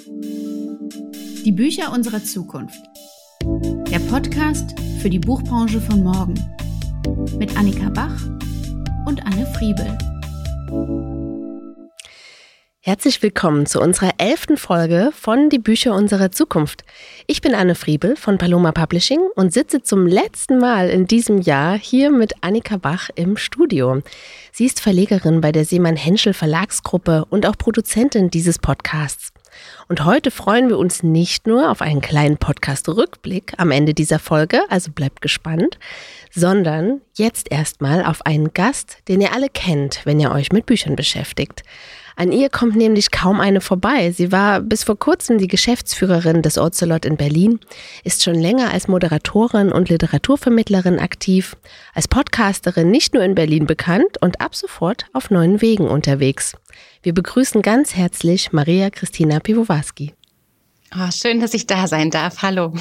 Die Bücher unserer Zukunft. Der Podcast für die Buchbranche von morgen. Mit Annika Bach und Anne Friebel. Herzlich willkommen zu unserer elften Folge von Die Bücher unserer Zukunft. Ich bin Anne Friebel von Paloma Publishing und sitze zum letzten Mal in diesem Jahr hier mit Annika Bach im Studio. Sie ist Verlegerin bei der Seemann Henschel Verlagsgruppe und auch Produzentin dieses Podcasts. Und heute freuen wir uns nicht nur auf einen kleinen Podcast-Rückblick am Ende dieser Folge, also bleibt gespannt, sondern jetzt erstmal auf einen Gast, den ihr alle kennt, wenn ihr euch mit Büchern beschäftigt. An ihr kommt nämlich kaum eine vorbei. Sie war bis vor kurzem die Geschäftsführerin des Ocelot in Berlin, ist schon länger als Moderatorin und Literaturvermittlerin aktiv, als Podcasterin nicht nur in Berlin bekannt und ab sofort auf neuen Wegen unterwegs. Wir begrüßen ganz herzlich Maria Christina Piwowarski. Oh, schön, dass ich da sein darf. Hallo.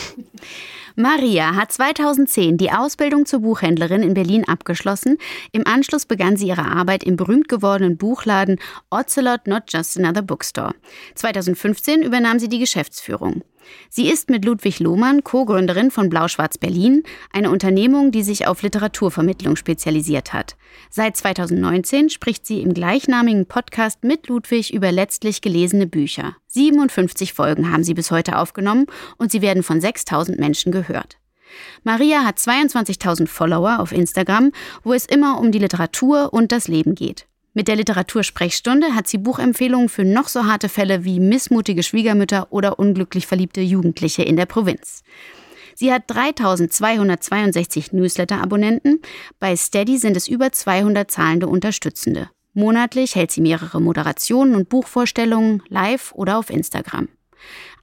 Maria hat 2010 die Ausbildung zur Buchhändlerin in Berlin abgeschlossen. Im Anschluss begann sie ihre Arbeit im berühmt gewordenen Buchladen Ocelot Not Just Another Bookstore. 2015 übernahm sie die Geschäftsführung. Sie ist mit Ludwig Lohmann Co-Gründerin von Blau-Schwarz Berlin, eine Unternehmung, die sich auf Literaturvermittlung spezialisiert hat. Seit 2019 spricht sie im gleichnamigen Podcast mit Ludwig über letztlich gelesene Bücher. 57 Folgen haben sie bis heute aufgenommen und sie werden von 6000 Menschen gehört. Maria hat 22.000 Follower auf Instagram, wo es immer um die Literatur und das Leben geht. Mit der Literatursprechstunde hat sie Buchempfehlungen für noch so harte Fälle wie missmutige Schwiegermütter oder unglücklich verliebte Jugendliche in der Provinz. Sie hat 3262 Newsletter-Abonnenten. Bei Steady sind es über 200 zahlende Unterstützende. Monatlich hält sie mehrere Moderationen und Buchvorstellungen live oder auf Instagram.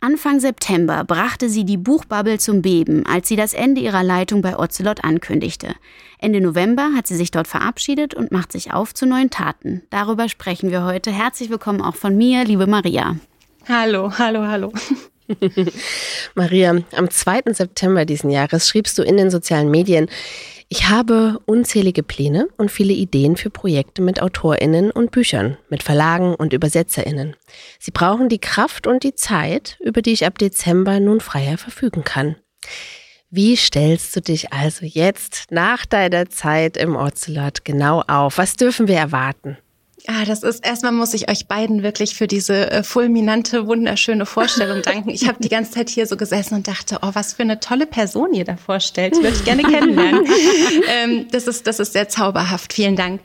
Anfang September brachte sie die Buchbubble zum Beben, als sie das Ende ihrer Leitung bei Ocelot ankündigte. Ende November hat sie sich dort verabschiedet und macht sich auf zu neuen Taten. Darüber sprechen wir heute. Herzlich willkommen auch von mir, liebe Maria. Hallo, hallo, hallo. Maria, am 2. September diesen Jahres schriebst du in den sozialen Medien, ich habe unzählige Pläne und viele Ideen für Projekte mit Autorinnen und Büchern, mit Verlagen und Übersetzerinnen. Sie brauchen die Kraft und die Zeit, über die ich ab Dezember nun freier verfügen kann. Wie stellst du dich also jetzt nach deiner Zeit im Ocelot genau auf? Was dürfen wir erwarten? Ah, das ist erstmal muss ich euch beiden wirklich für diese äh, fulminante, wunderschöne Vorstellung danken. Ich habe die ganze Zeit hier so gesessen und dachte, oh, was für eine tolle Person ihr da vorstellt. Würde ich gerne kennenlernen. ähm, das ist das ist sehr zauberhaft. Vielen Dank.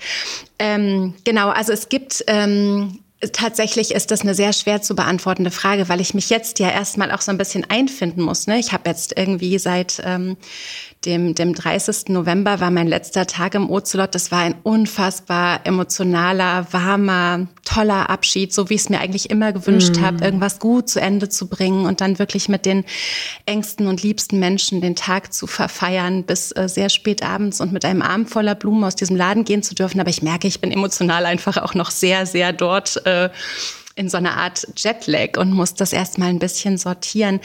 Ähm, genau, also es gibt ähm, Tatsächlich ist das eine sehr schwer zu beantwortende Frage, weil ich mich jetzt ja erstmal auch so ein bisschen einfinden muss. Ne? Ich habe jetzt irgendwie seit ähm, dem, dem 30. November war mein letzter Tag im Ocelot. Das war ein unfassbar emotionaler, warmer, toller Abschied, so wie ich es mir eigentlich immer gewünscht mm. habe, irgendwas gut zu Ende zu bringen und dann wirklich mit den engsten und liebsten Menschen den Tag zu verfeiern bis äh, sehr spät abends und mit einem Arm voller Blumen aus diesem Laden gehen zu dürfen. Aber ich merke, ich bin emotional einfach auch noch sehr, sehr dort. Äh, in so einer Art Jetlag und muss das erstmal ein bisschen sortieren.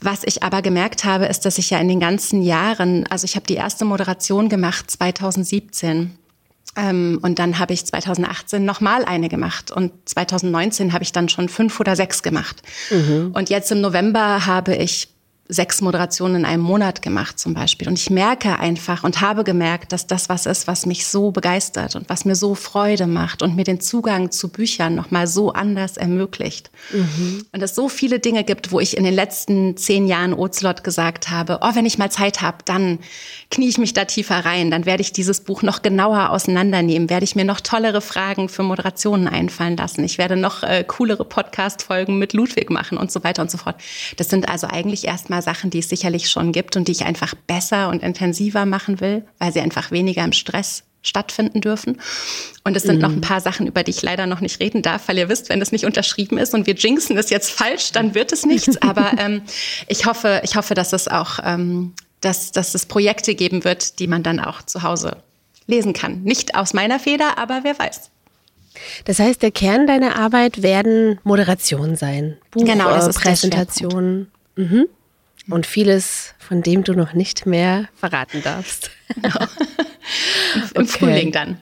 Was ich aber gemerkt habe, ist, dass ich ja in den ganzen Jahren, also ich habe die erste Moderation gemacht 2017. Ähm, und dann habe ich 2018 nochmal eine gemacht und 2019 habe ich dann schon fünf oder sechs gemacht. Mhm. Und jetzt im November habe ich sechs Moderationen in einem Monat gemacht zum Beispiel. Und ich merke einfach und habe gemerkt, dass das was ist, was mich so begeistert und was mir so Freude macht und mir den Zugang zu Büchern nochmal so anders ermöglicht. Mhm. Und es so viele Dinge gibt, wo ich in den letzten zehn Jahren Ocelot gesagt habe, oh, wenn ich mal Zeit habe, dann knie ich mich da tiefer rein, dann werde ich dieses Buch noch genauer auseinandernehmen, werde ich mir noch tollere Fragen für Moderationen einfallen lassen. Ich werde noch äh, coolere Podcast-Folgen mit Ludwig machen und so weiter und so fort. Das sind also eigentlich erstmal Sachen, die es sicherlich schon gibt und die ich einfach besser und intensiver machen will, weil sie einfach weniger im Stress stattfinden dürfen. Und es sind mhm. noch ein paar Sachen, über die ich leider noch nicht reden darf, weil ihr wisst, wenn das nicht unterschrieben ist und wir jinxen es jetzt falsch, dann wird es nichts. Aber ähm, ich hoffe, ich hoffe, dass es auch, ähm, dass, dass es Projekte geben wird, die man dann auch zu Hause lesen kann. Nicht aus meiner Feder, aber wer weiß. Das heißt, der Kern deiner Arbeit werden Moderationen sein, Buch, genau, das ist Präsentationen. Mhm und vieles, von dem du noch nicht mehr verraten darfst. Genau. Im okay. Frühling dann.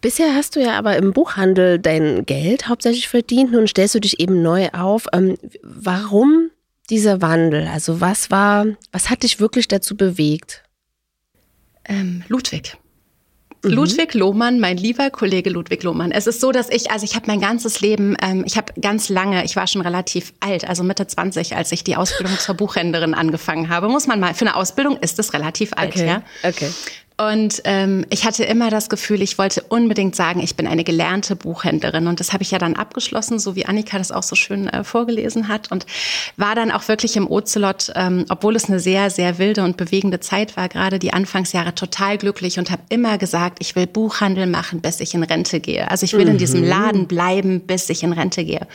Bisher hast du ja aber im Buchhandel dein Geld hauptsächlich verdient. Nun stellst du dich eben neu auf. Ähm, warum dieser Wandel? Also was war, was hat dich wirklich dazu bewegt? Ähm, Ludwig. Mhm. Ludwig Lohmann, mein lieber Kollege Ludwig Lohmann. Es ist so, dass ich, also ich habe mein ganzes Leben, ähm, ich habe ganz lange, ich war schon relativ alt, also Mitte 20, als ich die Ausbildung zur Buchhändlerin angefangen habe. Muss man mal, für eine Ausbildung ist es relativ alt, okay. ja. Okay. Und ähm, ich hatte immer das Gefühl, ich wollte unbedingt sagen, ich bin eine gelernte Buchhändlerin. Und das habe ich ja dann abgeschlossen, so wie Annika das auch so schön äh, vorgelesen hat. Und war dann auch wirklich im Ocelot, ähm, obwohl es eine sehr, sehr wilde und bewegende Zeit war, gerade die Anfangsjahre total glücklich und habe immer gesagt, ich will Buchhandel machen, bis ich in Rente gehe. Also ich will mhm. in diesem Laden bleiben, bis ich in Rente gehe.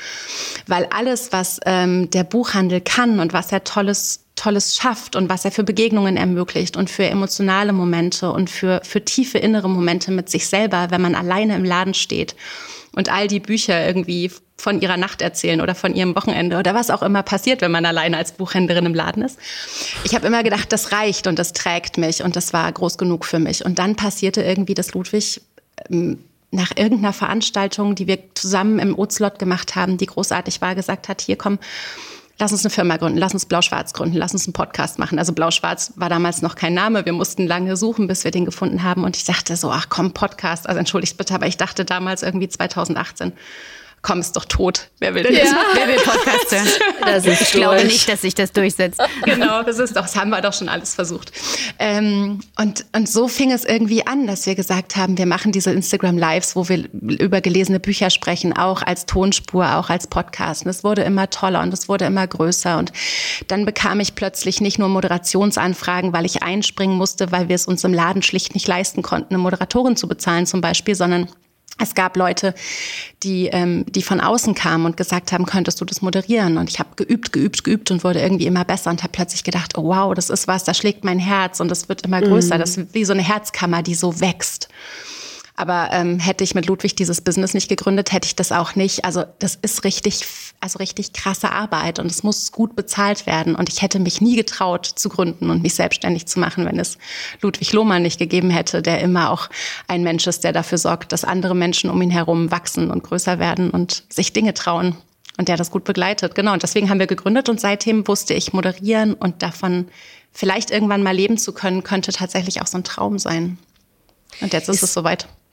Weil alles, was ähm, der Buchhandel kann und was er tolles Tolles schafft und was er für Begegnungen ermöglicht und für emotionale Momente und für, für tiefe innere Momente mit sich selber, wenn man alleine im Laden steht und all die Bücher irgendwie von ihrer Nacht erzählen oder von ihrem Wochenende oder was auch immer passiert, wenn man alleine als Buchhändlerin im Laden ist. Ich habe immer gedacht, das reicht und das trägt mich und das war groß genug für mich. Und dann passierte irgendwie, dass Ludwig ähm, nach irgendeiner Veranstaltung, die wir zusammen im Ozlot gemacht haben, die großartig war, gesagt hat, hier komm, lass uns eine Firma gründen, lass uns Blau-Schwarz gründen, lass uns einen Podcast machen. Also Blau-Schwarz war damals noch kein Name. Wir mussten lange suchen, bis wir den gefunden haben. Und ich dachte so, ach komm, Podcast. Also entschuldigt bitte, aber ich dachte damals irgendwie 2018, komm, ist doch tot. Wer will, ja. das, wer will Podcast hören? Das ist ich glaube nicht, dass sich das durchsetzt. Genau, das ist doch, das haben wir doch schon alles versucht. Ähm, und, und so fing es irgendwie an, dass wir gesagt haben, wir machen diese Instagram Lives, wo wir über gelesene Bücher sprechen, auch als Tonspur, auch als Podcast. Und es wurde immer toller und es wurde immer größer. Und dann bekam ich plötzlich nicht nur Moderationsanfragen, weil ich einspringen musste, weil wir es uns im Laden schlicht nicht leisten konnten, eine Moderatorin zu bezahlen zum Beispiel, sondern es gab Leute, die, ähm, die von außen kamen und gesagt haben, könntest du das moderieren? Und ich habe geübt, geübt, geübt und wurde irgendwie immer besser und habe plötzlich gedacht, oh wow, das ist was, da schlägt mein Herz und das wird immer größer. Mhm. Das ist wie so eine Herzkammer, die so wächst. Aber ähm, hätte ich mit Ludwig dieses Business nicht gegründet, hätte ich das auch nicht. Also das ist richtig, also richtig krasse Arbeit und es muss gut bezahlt werden. Und ich hätte mich nie getraut zu gründen und mich selbstständig zu machen, wenn es Ludwig Lohmann nicht gegeben hätte, der immer auch ein Mensch ist, der dafür sorgt, dass andere Menschen um ihn herum wachsen und größer werden und sich Dinge trauen. Und der das gut begleitet. Genau. Und deswegen haben wir gegründet und seitdem wusste ich moderieren und davon vielleicht irgendwann mal leben zu können, könnte tatsächlich auch so ein Traum sein. Und jetzt ist, ist es soweit.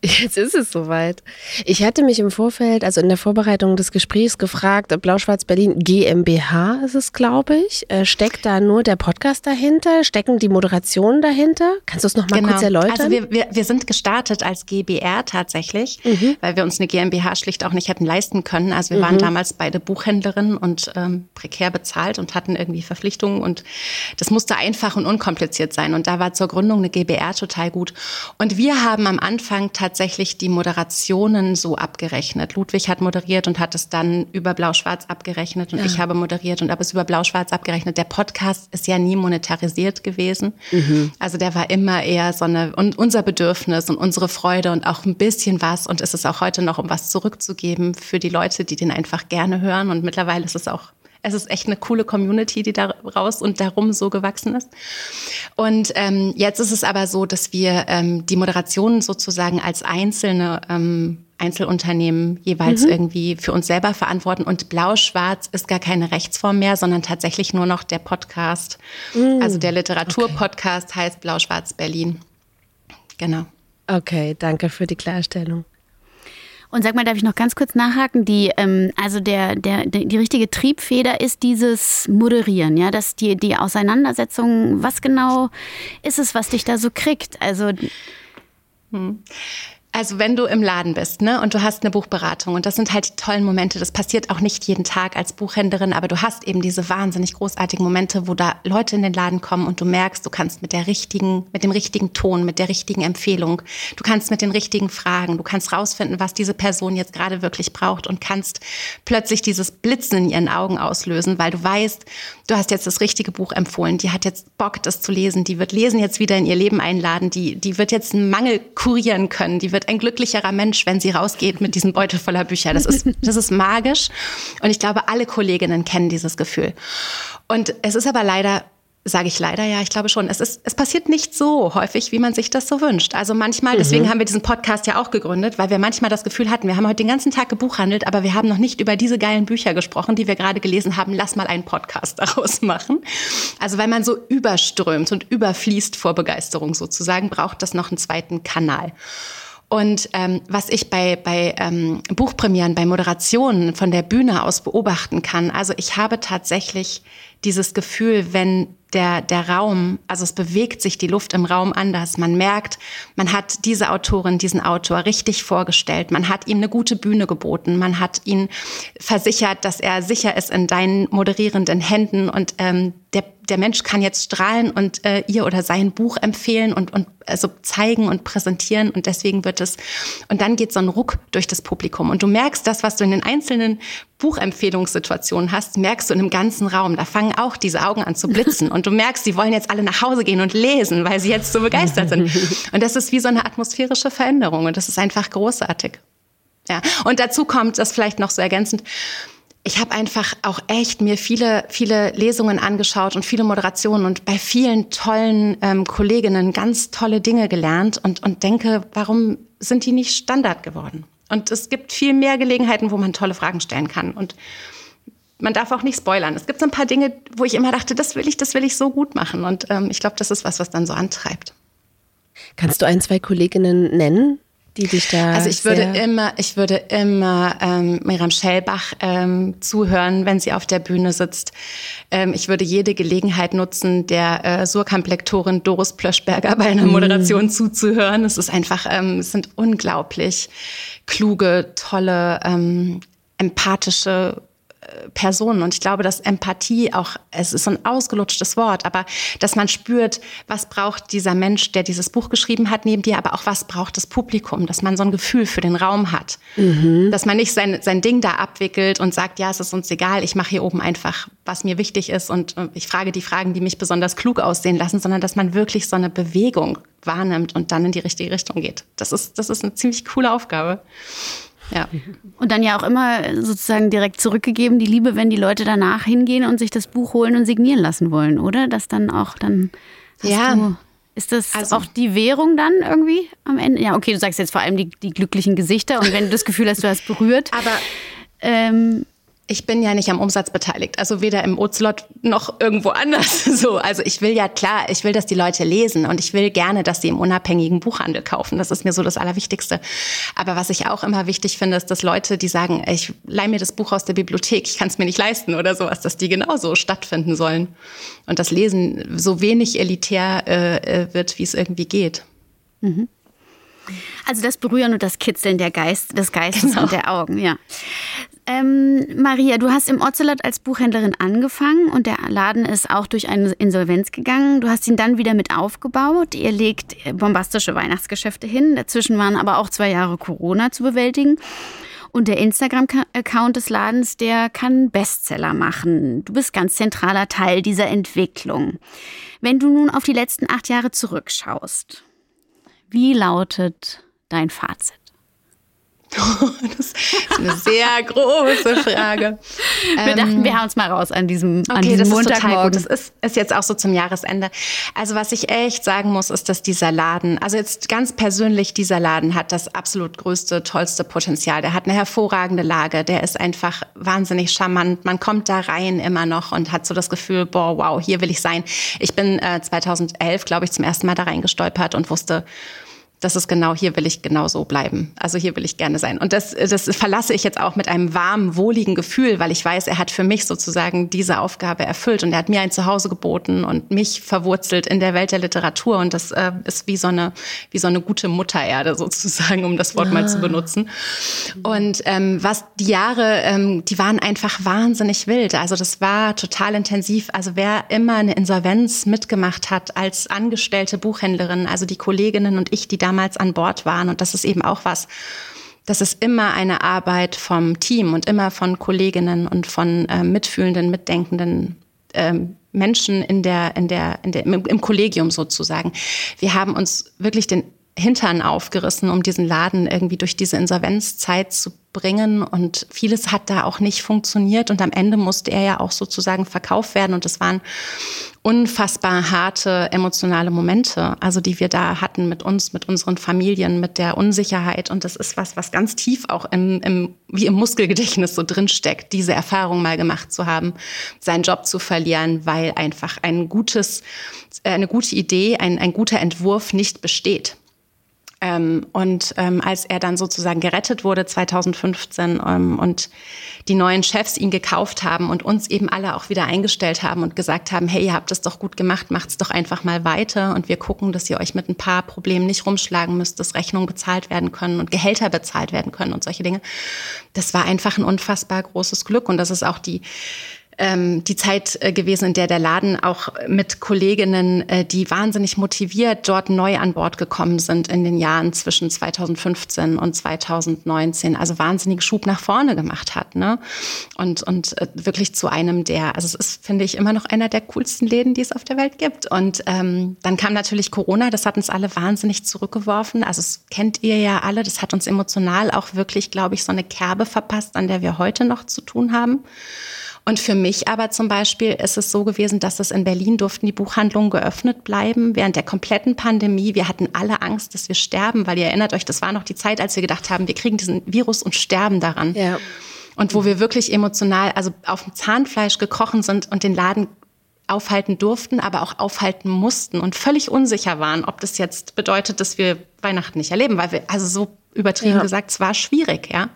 Jetzt ist es soweit. Ich hatte mich im Vorfeld, also in der Vorbereitung des Gesprächs gefragt, Blau-Schwarz Berlin GmbH ist es, glaube ich. Äh, steckt da nur der Podcast dahinter? Stecken die Moderationen dahinter? Kannst du es nochmal genau. kurz erläutern? Also wir, wir, wir sind gestartet als GBR tatsächlich, mhm. weil wir uns eine GmbH schlicht auch nicht hätten leisten können. Also wir mhm. waren damals beide Buchhändlerinnen und ähm, prekär bezahlt und hatten irgendwie Verpflichtungen und das musste einfach und unkompliziert sein. Und da war zur Gründung eine GBR total gut. Und wir haben am Anfang tatsächlich tatsächlich die Moderationen so abgerechnet. Ludwig hat moderiert und hat es dann über Blau-Schwarz abgerechnet und ja. ich habe moderiert und habe es über Blau-Schwarz abgerechnet. Der Podcast ist ja nie monetarisiert gewesen. Mhm. Also der war immer eher so eine, und unser Bedürfnis und unsere Freude und auch ein bisschen was und ist es auch heute noch, um was zurückzugeben für die Leute, die den einfach gerne hören. Und mittlerweile ist es auch es ist echt eine coole Community, die daraus und darum so gewachsen ist. Und ähm, jetzt ist es aber so, dass wir ähm, die Moderationen sozusagen als einzelne ähm, Einzelunternehmen jeweils mhm. irgendwie für uns selber verantworten. Und Blau-Schwarz ist gar keine Rechtsform mehr, sondern tatsächlich nur noch der Podcast. Mhm. Also der Literaturpodcast okay. heißt Blau-Schwarz Berlin. Genau. Okay, danke für die Klarstellung. Und sag mal, darf ich noch ganz kurz nachhaken? Die, ähm, also der, der, die richtige Triebfeder ist dieses Moderieren, ja, dass die, die Auseinandersetzung, was genau ist es, was dich da so kriegt? Also. Hm. Also wenn du im Laden bist, ne, und du hast eine Buchberatung und das sind halt die tollen Momente, das passiert auch nicht jeden Tag als Buchhändlerin, aber du hast eben diese wahnsinnig großartigen Momente, wo da Leute in den Laden kommen und du merkst, du kannst mit der richtigen, mit dem richtigen Ton, mit der richtigen Empfehlung, du kannst mit den richtigen Fragen, du kannst rausfinden, was diese Person jetzt gerade wirklich braucht und kannst plötzlich dieses Blitzen in ihren Augen auslösen, weil du weißt, du hast jetzt das richtige Buch empfohlen, die hat jetzt Bock, das zu lesen, die wird Lesen jetzt wieder in ihr Leben einladen, die, die wird jetzt einen Mangel kurieren können, die wird ein glücklicherer Mensch, wenn sie rausgeht mit diesem Beutel voller Bücher. Das ist, das ist magisch. Und ich glaube, alle Kolleginnen kennen dieses Gefühl. Und es ist aber leider Sage ich leider, ja, ich glaube schon. Es, ist, es passiert nicht so häufig, wie man sich das so wünscht. Also manchmal, mhm. deswegen haben wir diesen Podcast ja auch gegründet, weil wir manchmal das Gefühl hatten, wir haben heute den ganzen Tag gebuchhandelt, aber wir haben noch nicht über diese geilen Bücher gesprochen, die wir gerade gelesen haben. Lass mal einen Podcast daraus machen. Also weil man so überströmt und überfließt vor Begeisterung sozusagen, braucht das noch einen zweiten Kanal. Und ähm, was ich bei, bei ähm, Buchpremieren, bei Moderationen von der Bühne aus beobachten kann, also ich habe tatsächlich dieses Gefühl, wenn der, der Raum, also es bewegt sich die Luft im Raum anders. Man merkt, man hat diese Autorin, diesen Autor richtig vorgestellt. Man hat ihm eine gute Bühne geboten. Man hat ihn versichert, dass er sicher ist in deinen moderierenden Händen und ähm, der, der Mensch kann jetzt strahlen und äh, ihr oder sein Buch empfehlen und, und also zeigen und präsentieren und deswegen wird es und dann geht so ein Ruck durch das Publikum und du merkst das, was du in den einzelnen Buchempfehlungssituationen hast, merkst du in einem ganzen Raum. Da fangen auch diese Augen an zu blitzen und du merkst, sie wollen jetzt alle nach Hause gehen und lesen, weil sie jetzt so begeistert sind. Und das ist wie so eine atmosphärische Veränderung und das ist einfach großartig. Ja, und dazu kommt das vielleicht noch so ergänzend ich habe einfach auch echt mir viele, viele Lesungen angeschaut und viele Moderationen und bei vielen tollen ähm, Kolleginnen ganz tolle Dinge gelernt und, und denke, warum sind die nicht Standard geworden? Und es gibt viel mehr Gelegenheiten, wo man tolle Fragen stellen kann. Und man darf auch nicht spoilern. Es gibt so ein paar Dinge, wo ich immer dachte, das will ich, das will ich so gut machen. Und ähm, ich glaube, das ist was, was dann so antreibt. Kannst du ein, zwei Kolleginnen nennen, die dich da. Also ich würde immer, ich würde immer ähm, Miriam Schellbach ähm, zuhören, wenn sie auf der Bühne sitzt. Ähm, ich würde jede Gelegenheit nutzen, der äh, Surkamp-Lektorin Doris Plöschberger bei einer mhm. Moderation mm. zuzuhören. Es ist einfach, ähm, es sind unglaublich kluge, tolle, ähm, empathische Personen. Und ich glaube, dass Empathie auch, es ist so ein ausgelutschtes Wort, aber dass man spürt, was braucht dieser Mensch, der dieses Buch geschrieben hat, neben dir, aber auch was braucht das Publikum, dass man so ein Gefühl für den Raum hat. Mhm. Dass man nicht sein, sein Ding da abwickelt und sagt, ja, es ist uns egal, ich mache hier oben einfach, was mir wichtig ist und ich frage die Fragen, die mich besonders klug aussehen lassen, sondern dass man wirklich so eine Bewegung wahrnimmt und dann in die richtige Richtung geht. Das ist, das ist eine ziemlich coole Aufgabe. Ja. Und dann ja auch immer sozusagen direkt zurückgegeben, die Liebe, wenn die Leute danach hingehen und sich das Buch holen und signieren lassen wollen, oder? Das dann auch dann. Ja. Du, ist das also, auch die Währung dann irgendwie am Ende? Ja, okay, du sagst jetzt vor allem die, die glücklichen Gesichter und wenn du das Gefühl hast, du hast berührt. Aber ähm, ich bin ja nicht am Umsatz beteiligt, also weder im Ozelot noch irgendwo anders. So, also ich will ja klar, ich will, dass die Leute lesen und ich will gerne, dass sie im unabhängigen Buchhandel kaufen. Das ist mir so das Allerwichtigste. Aber was ich auch immer wichtig finde, ist, dass Leute, die sagen, ich leih mir das Buch aus der Bibliothek, ich kann es mir nicht leisten oder sowas, dass die genauso stattfinden sollen und das Lesen so wenig elitär äh, äh wird, wie es irgendwie geht. Mhm. Also das Berühren und das Kitzeln der Geist, des Geistes genau. und der Augen, ja. Ähm, Maria, du hast im Ocelot als Buchhändlerin angefangen und der Laden ist auch durch eine Insolvenz gegangen. Du hast ihn dann wieder mit aufgebaut. Ihr legt bombastische Weihnachtsgeschäfte hin. Dazwischen waren aber auch zwei Jahre Corona zu bewältigen. Und der Instagram-Account des Ladens, der kann Bestseller machen. Du bist ganz zentraler Teil dieser Entwicklung. Wenn du nun auf die letzten acht Jahre zurückschaust, wie lautet dein Fazit? das ist eine sehr große Frage. Wir ähm, dachten, wir hauen uns mal raus an diesem, okay, an diesem das Montagmorgen. Ist das ist, ist jetzt auch so zum Jahresende. Also was ich echt sagen muss, ist, dass dieser Laden, also jetzt ganz persönlich, dieser Laden hat das absolut größte, tollste Potenzial. Der hat eine hervorragende Lage. Der ist einfach wahnsinnig charmant. Man kommt da rein immer noch und hat so das Gefühl, boah, wow, hier will ich sein. Ich bin äh, 2011, glaube ich, zum ersten Mal da reingestolpert und wusste, das ist genau, hier will ich genau so bleiben. Also hier will ich gerne sein. Und das, das verlasse ich jetzt auch mit einem warmen, wohligen Gefühl, weil ich weiß, er hat für mich sozusagen diese Aufgabe erfüllt und er hat mir ein Zuhause geboten und mich verwurzelt in der Welt der Literatur. Und das äh, ist wie so eine, wie so eine gute Muttererde sozusagen, um das Wort ah. mal zu benutzen. Und ähm, was die Jahre, ähm, die waren einfach wahnsinnig wild. Also das war total intensiv. Also wer immer eine Insolvenz mitgemacht hat als angestellte Buchhändlerin, also die Kolleginnen und ich, die da damals an Bord waren. Und das ist eben auch was, das ist immer eine Arbeit vom Team und immer von Kolleginnen und von äh, mitfühlenden, mitdenkenden ähm, Menschen in der, in der, in der, im, im Kollegium sozusagen. Wir haben uns wirklich den Hintern aufgerissen, um diesen Laden irgendwie durch diese Insolvenzzeit zu bringen. Und vieles hat da auch nicht funktioniert. Und am Ende musste er ja auch sozusagen verkauft werden. Und es waren unfassbar harte emotionale Momente, also die wir da hatten mit uns, mit unseren Familien, mit der Unsicherheit. Und das ist was, was ganz tief auch im, im wie im Muskelgedächtnis so drinsteckt, diese Erfahrung mal gemacht zu haben, seinen Job zu verlieren, weil einfach ein gutes, äh, eine gute Idee, ein, ein guter Entwurf nicht besteht. Ähm, und ähm, als er dann sozusagen gerettet wurde 2015 ähm, und die neuen Chefs ihn gekauft haben und uns eben alle auch wieder eingestellt haben und gesagt haben, hey, ihr habt es doch gut gemacht, macht's doch einfach mal weiter und wir gucken, dass ihr euch mit ein paar Problemen nicht rumschlagen müsst, dass Rechnungen bezahlt werden können und Gehälter bezahlt werden können und solche Dinge. Das war einfach ein unfassbar großes Glück und das ist auch die ähm, die Zeit äh, gewesen, in der der Laden auch mit Kolleginnen, äh, die wahnsinnig motiviert dort neu an Bord gekommen sind in den Jahren zwischen 2015 und 2019, also wahnsinnig Schub nach vorne gemacht hat. Ne? Und, und äh, wirklich zu einem der, also es ist, finde ich, immer noch einer der coolsten Läden, die es auf der Welt gibt. Und ähm, dann kam natürlich Corona, das hat uns alle wahnsinnig zurückgeworfen. Also es kennt ihr ja alle, das hat uns emotional auch wirklich, glaube ich, so eine Kerbe verpasst, an der wir heute noch zu tun haben. Und für mich aber zum Beispiel ist es so gewesen, dass es in Berlin durften die Buchhandlungen geöffnet bleiben während der kompletten Pandemie. Wir hatten alle Angst, dass wir sterben, weil ihr erinnert euch, das war noch die Zeit, als wir gedacht haben, wir kriegen diesen Virus und sterben daran. Ja. Und wo wir wirklich emotional, also auf dem Zahnfleisch gekrochen sind und den Laden aufhalten durften, aber auch aufhalten mussten und völlig unsicher waren, ob das jetzt bedeutet, dass wir Weihnachten nicht erleben, weil wir, also so übertrieben ja. gesagt, es war schwierig, ja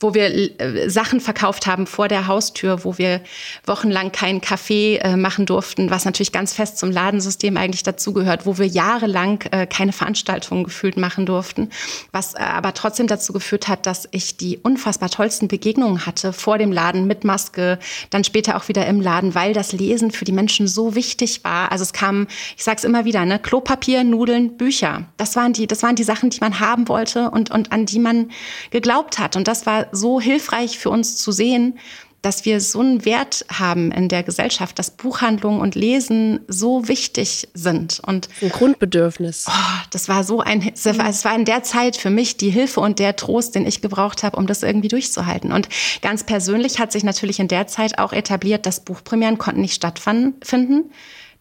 wo wir äh, Sachen verkauft haben vor der Haustür, wo wir wochenlang keinen Kaffee äh, machen durften, was natürlich ganz fest zum Ladensystem eigentlich dazugehört, wo wir jahrelang äh, keine Veranstaltungen gefühlt machen durften, was äh, aber trotzdem dazu geführt hat, dass ich die unfassbar tollsten Begegnungen hatte vor dem Laden mit Maske, dann später auch wieder im Laden, weil das Lesen für die Menschen so wichtig war. Also es kam, ich sage es immer wieder, ne, Klopapier, Nudeln, Bücher. Das waren die, das waren die Sachen, die man haben wollte und und an die man geglaubt hat. Und das war so hilfreich für uns zu sehen, dass wir so einen Wert haben in der Gesellschaft, dass Buchhandlung und Lesen so wichtig sind. Und ein Grundbedürfnis. Oh, das war so ein, es war in der Zeit für mich die Hilfe und der Trost, den ich gebraucht habe, um das irgendwie durchzuhalten. Und ganz persönlich hat sich natürlich in der Zeit auch etabliert, dass Buchpremieren konnten nicht stattfinden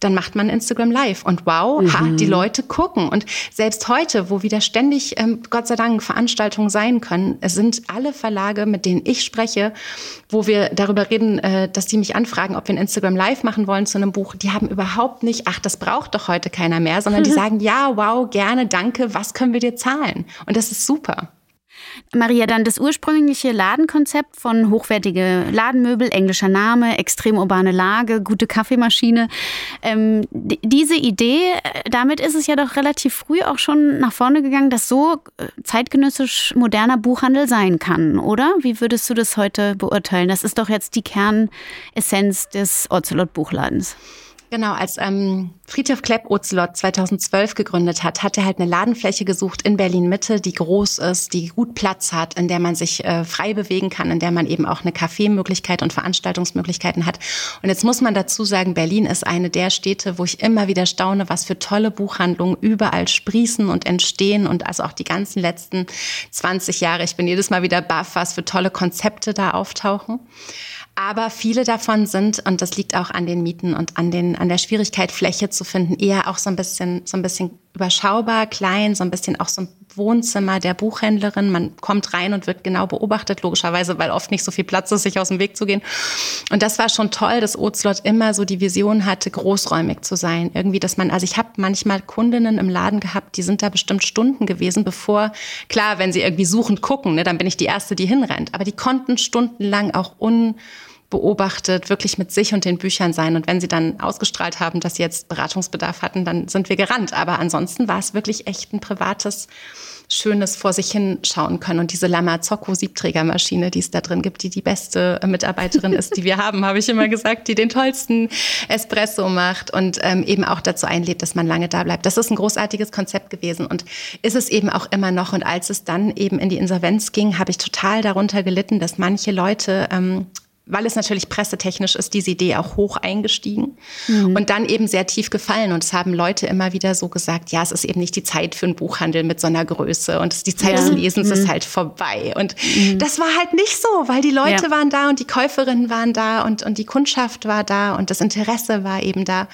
dann macht man Instagram Live und wow, mhm. ha, die Leute gucken. Und selbst heute, wo wieder ständig, ähm, Gott sei Dank, Veranstaltungen sein können, es sind alle Verlage, mit denen ich spreche, wo wir darüber reden, äh, dass die mich anfragen, ob wir ein Instagram Live machen wollen zu einem Buch. Die haben überhaupt nicht, ach, das braucht doch heute keiner mehr, sondern die sagen, ja, wow, gerne, danke, was können wir dir zahlen? Und das ist super. Maria, dann das ursprüngliche Ladenkonzept von hochwertige Ladenmöbel, englischer Name, extrem urbane Lage, gute Kaffeemaschine. Ähm, diese Idee, äh, damit ist es ja doch relativ früh auch schon nach vorne gegangen, dass so äh, zeitgenössisch moderner Buchhandel sein kann, oder? Wie würdest du das heute beurteilen? Das ist doch jetzt die Kernessenz des Ocelot-Buchladens. Genau, als ähm, Friedhof Klepp Ocelot 2012 gegründet hat, hat er halt eine Ladenfläche gesucht in Berlin-Mitte, die groß ist, die gut Platz hat, in der man sich äh, frei bewegen kann, in der man eben auch eine Kaffeemöglichkeit und Veranstaltungsmöglichkeiten hat. Und jetzt muss man dazu sagen, Berlin ist eine der Städte, wo ich immer wieder staune, was für tolle Buchhandlungen überall sprießen und entstehen und also auch die ganzen letzten 20 Jahre. Ich bin jedes Mal wieder baff, was für tolle Konzepte da auftauchen. Aber viele davon sind, und das liegt auch an den Mieten und an, den, an der Schwierigkeit, Fläche zu finden, eher auch so ein bisschen, so ein bisschen überschaubar, klein, so ein bisschen auch so ein Wohnzimmer der Buchhändlerin. Man kommt rein und wird genau beobachtet, logischerweise, weil oft nicht so viel Platz ist, sich aus dem Weg zu gehen. Und das war schon toll, dass Ozlot immer so die Vision hatte, großräumig zu sein. Irgendwie, dass man, also ich habe manchmal Kundinnen im Laden gehabt, die sind da bestimmt Stunden gewesen, bevor, klar, wenn sie irgendwie suchend gucken, ne, dann bin ich die Erste, die hinrennt. Aber die konnten stundenlang auch un beobachtet, wirklich mit sich und den Büchern sein. Und wenn sie dann ausgestrahlt haben, dass sie jetzt Beratungsbedarf hatten, dann sind wir gerannt. Aber ansonsten war es wirklich echt ein privates, schönes vor sich hinschauen können. Und diese Lamazocco Siebträgermaschine, die es da drin gibt, die die beste Mitarbeiterin ist, die wir haben, habe ich immer gesagt, die den tollsten Espresso macht und ähm, eben auch dazu einlädt, dass man lange da bleibt. Das ist ein großartiges Konzept gewesen und ist es eben auch immer noch. Und als es dann eben in die Insolvenz ging, habe ich total darunter gelitten, dass manche Leute ähm, weil es natürlich pressetechnisch ist, diese Idee auch hoch eingestiegen mhm. und dann eben sehr tief gefallen. Und es haben Leute immer wieder so gesagt, ja, es ist eben nicht die Zeit für einen Buchhandel mit so einer Größe und die Zeit ja. des Lesens mhm. ist halt vorbei. Und mhm. das war halt nicht so, weil die Leute ja. waren da und die Käuferinnen waren da und, und die Kundschaft war da und das Interesse war eben da.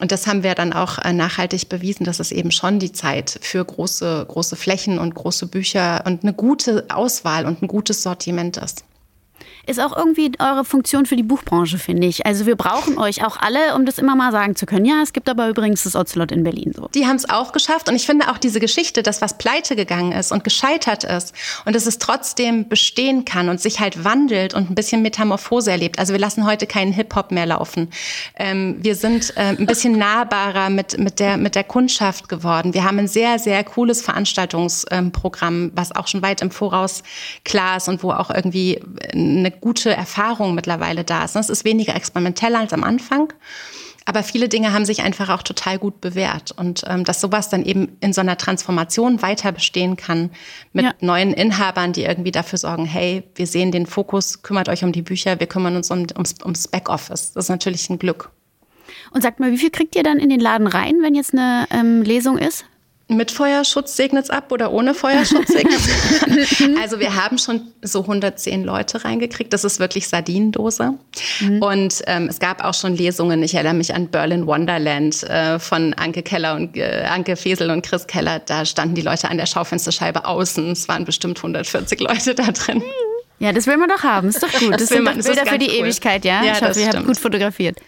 Und das haben wir dann auch äh, nachhaltig bewiesen, dass es eben schon die Zeit für große, große Flächen und große Bücher und eine gute Auswahl und ein gutes Sortiment ist ist auch irgendwie eure Funktion für die Buchbranche, finde ich. Also wir brauchen euch auch alle, um das immer mal sagen zu können. Ja, es gibt aber übrigens das Ocelot in Berlin so. Die haben es auch geschafft und ich finde auch diese Geschichte, dass was pleite gegangen ist und gescheitert ist und dass es trotzdem bestehen kann und sich halt wandelt und ein bisschen Metamorphose erlebt. Also wir lassen heute keinen Hip-Hop mehr laufen. Ähm, wir sind äh, ein bisschen nahbarer mit, mit, der, mit der Kundschaft geworden. Wir haben ein sehr, sehr cooles Veranstaltungsprogramm, was auch schon weit im Voraus klar ist und wo auch irgendwie eine eine gute Erfahrung mittlerweile da ist. Es ist weniger experimentell als am Anfang. Aber viele Dinge haben sich einfach auch total gut bewährt. Und ähm, dass sowas dann eben in so einer Transformation weiter bestehen kann mit ja. neuen Inhabern, die irgendwie dafür sorgen, hey, wir sehen den Fokus, kümmert euch um die Bücher, wir kümmern uns um, ums, ums Backoffice. Das ist natürlich ein Glück. Und sagt mal, wie viel kriegt ihr dann in den Laden rein, wenn jetzt eine ähm, Lesung ist? Mit Feuerschutz segnet es ab oder ohne Feuerschutz segnet Also wir haben schon so 110 Leute reingekriegt. Das ist wirklich Sardinendose. Mhm. Und ähm, es gab auch schon Lesungen. Ich erinnere mich an Berlin Wonderland äh, von Anke Keller und äh, Anke Fesel und Chris Keller. Da standen die Leute an der Schaufensterscheibe außen. Es waren bestimmt 140 Leute da drin. Ja, das will man doch haben. Ist doch gut. Das, das sind man, doch Bilder für die cool. Ewigkeit, ja? ja ich hoffe, ihr habt gut fotografiert.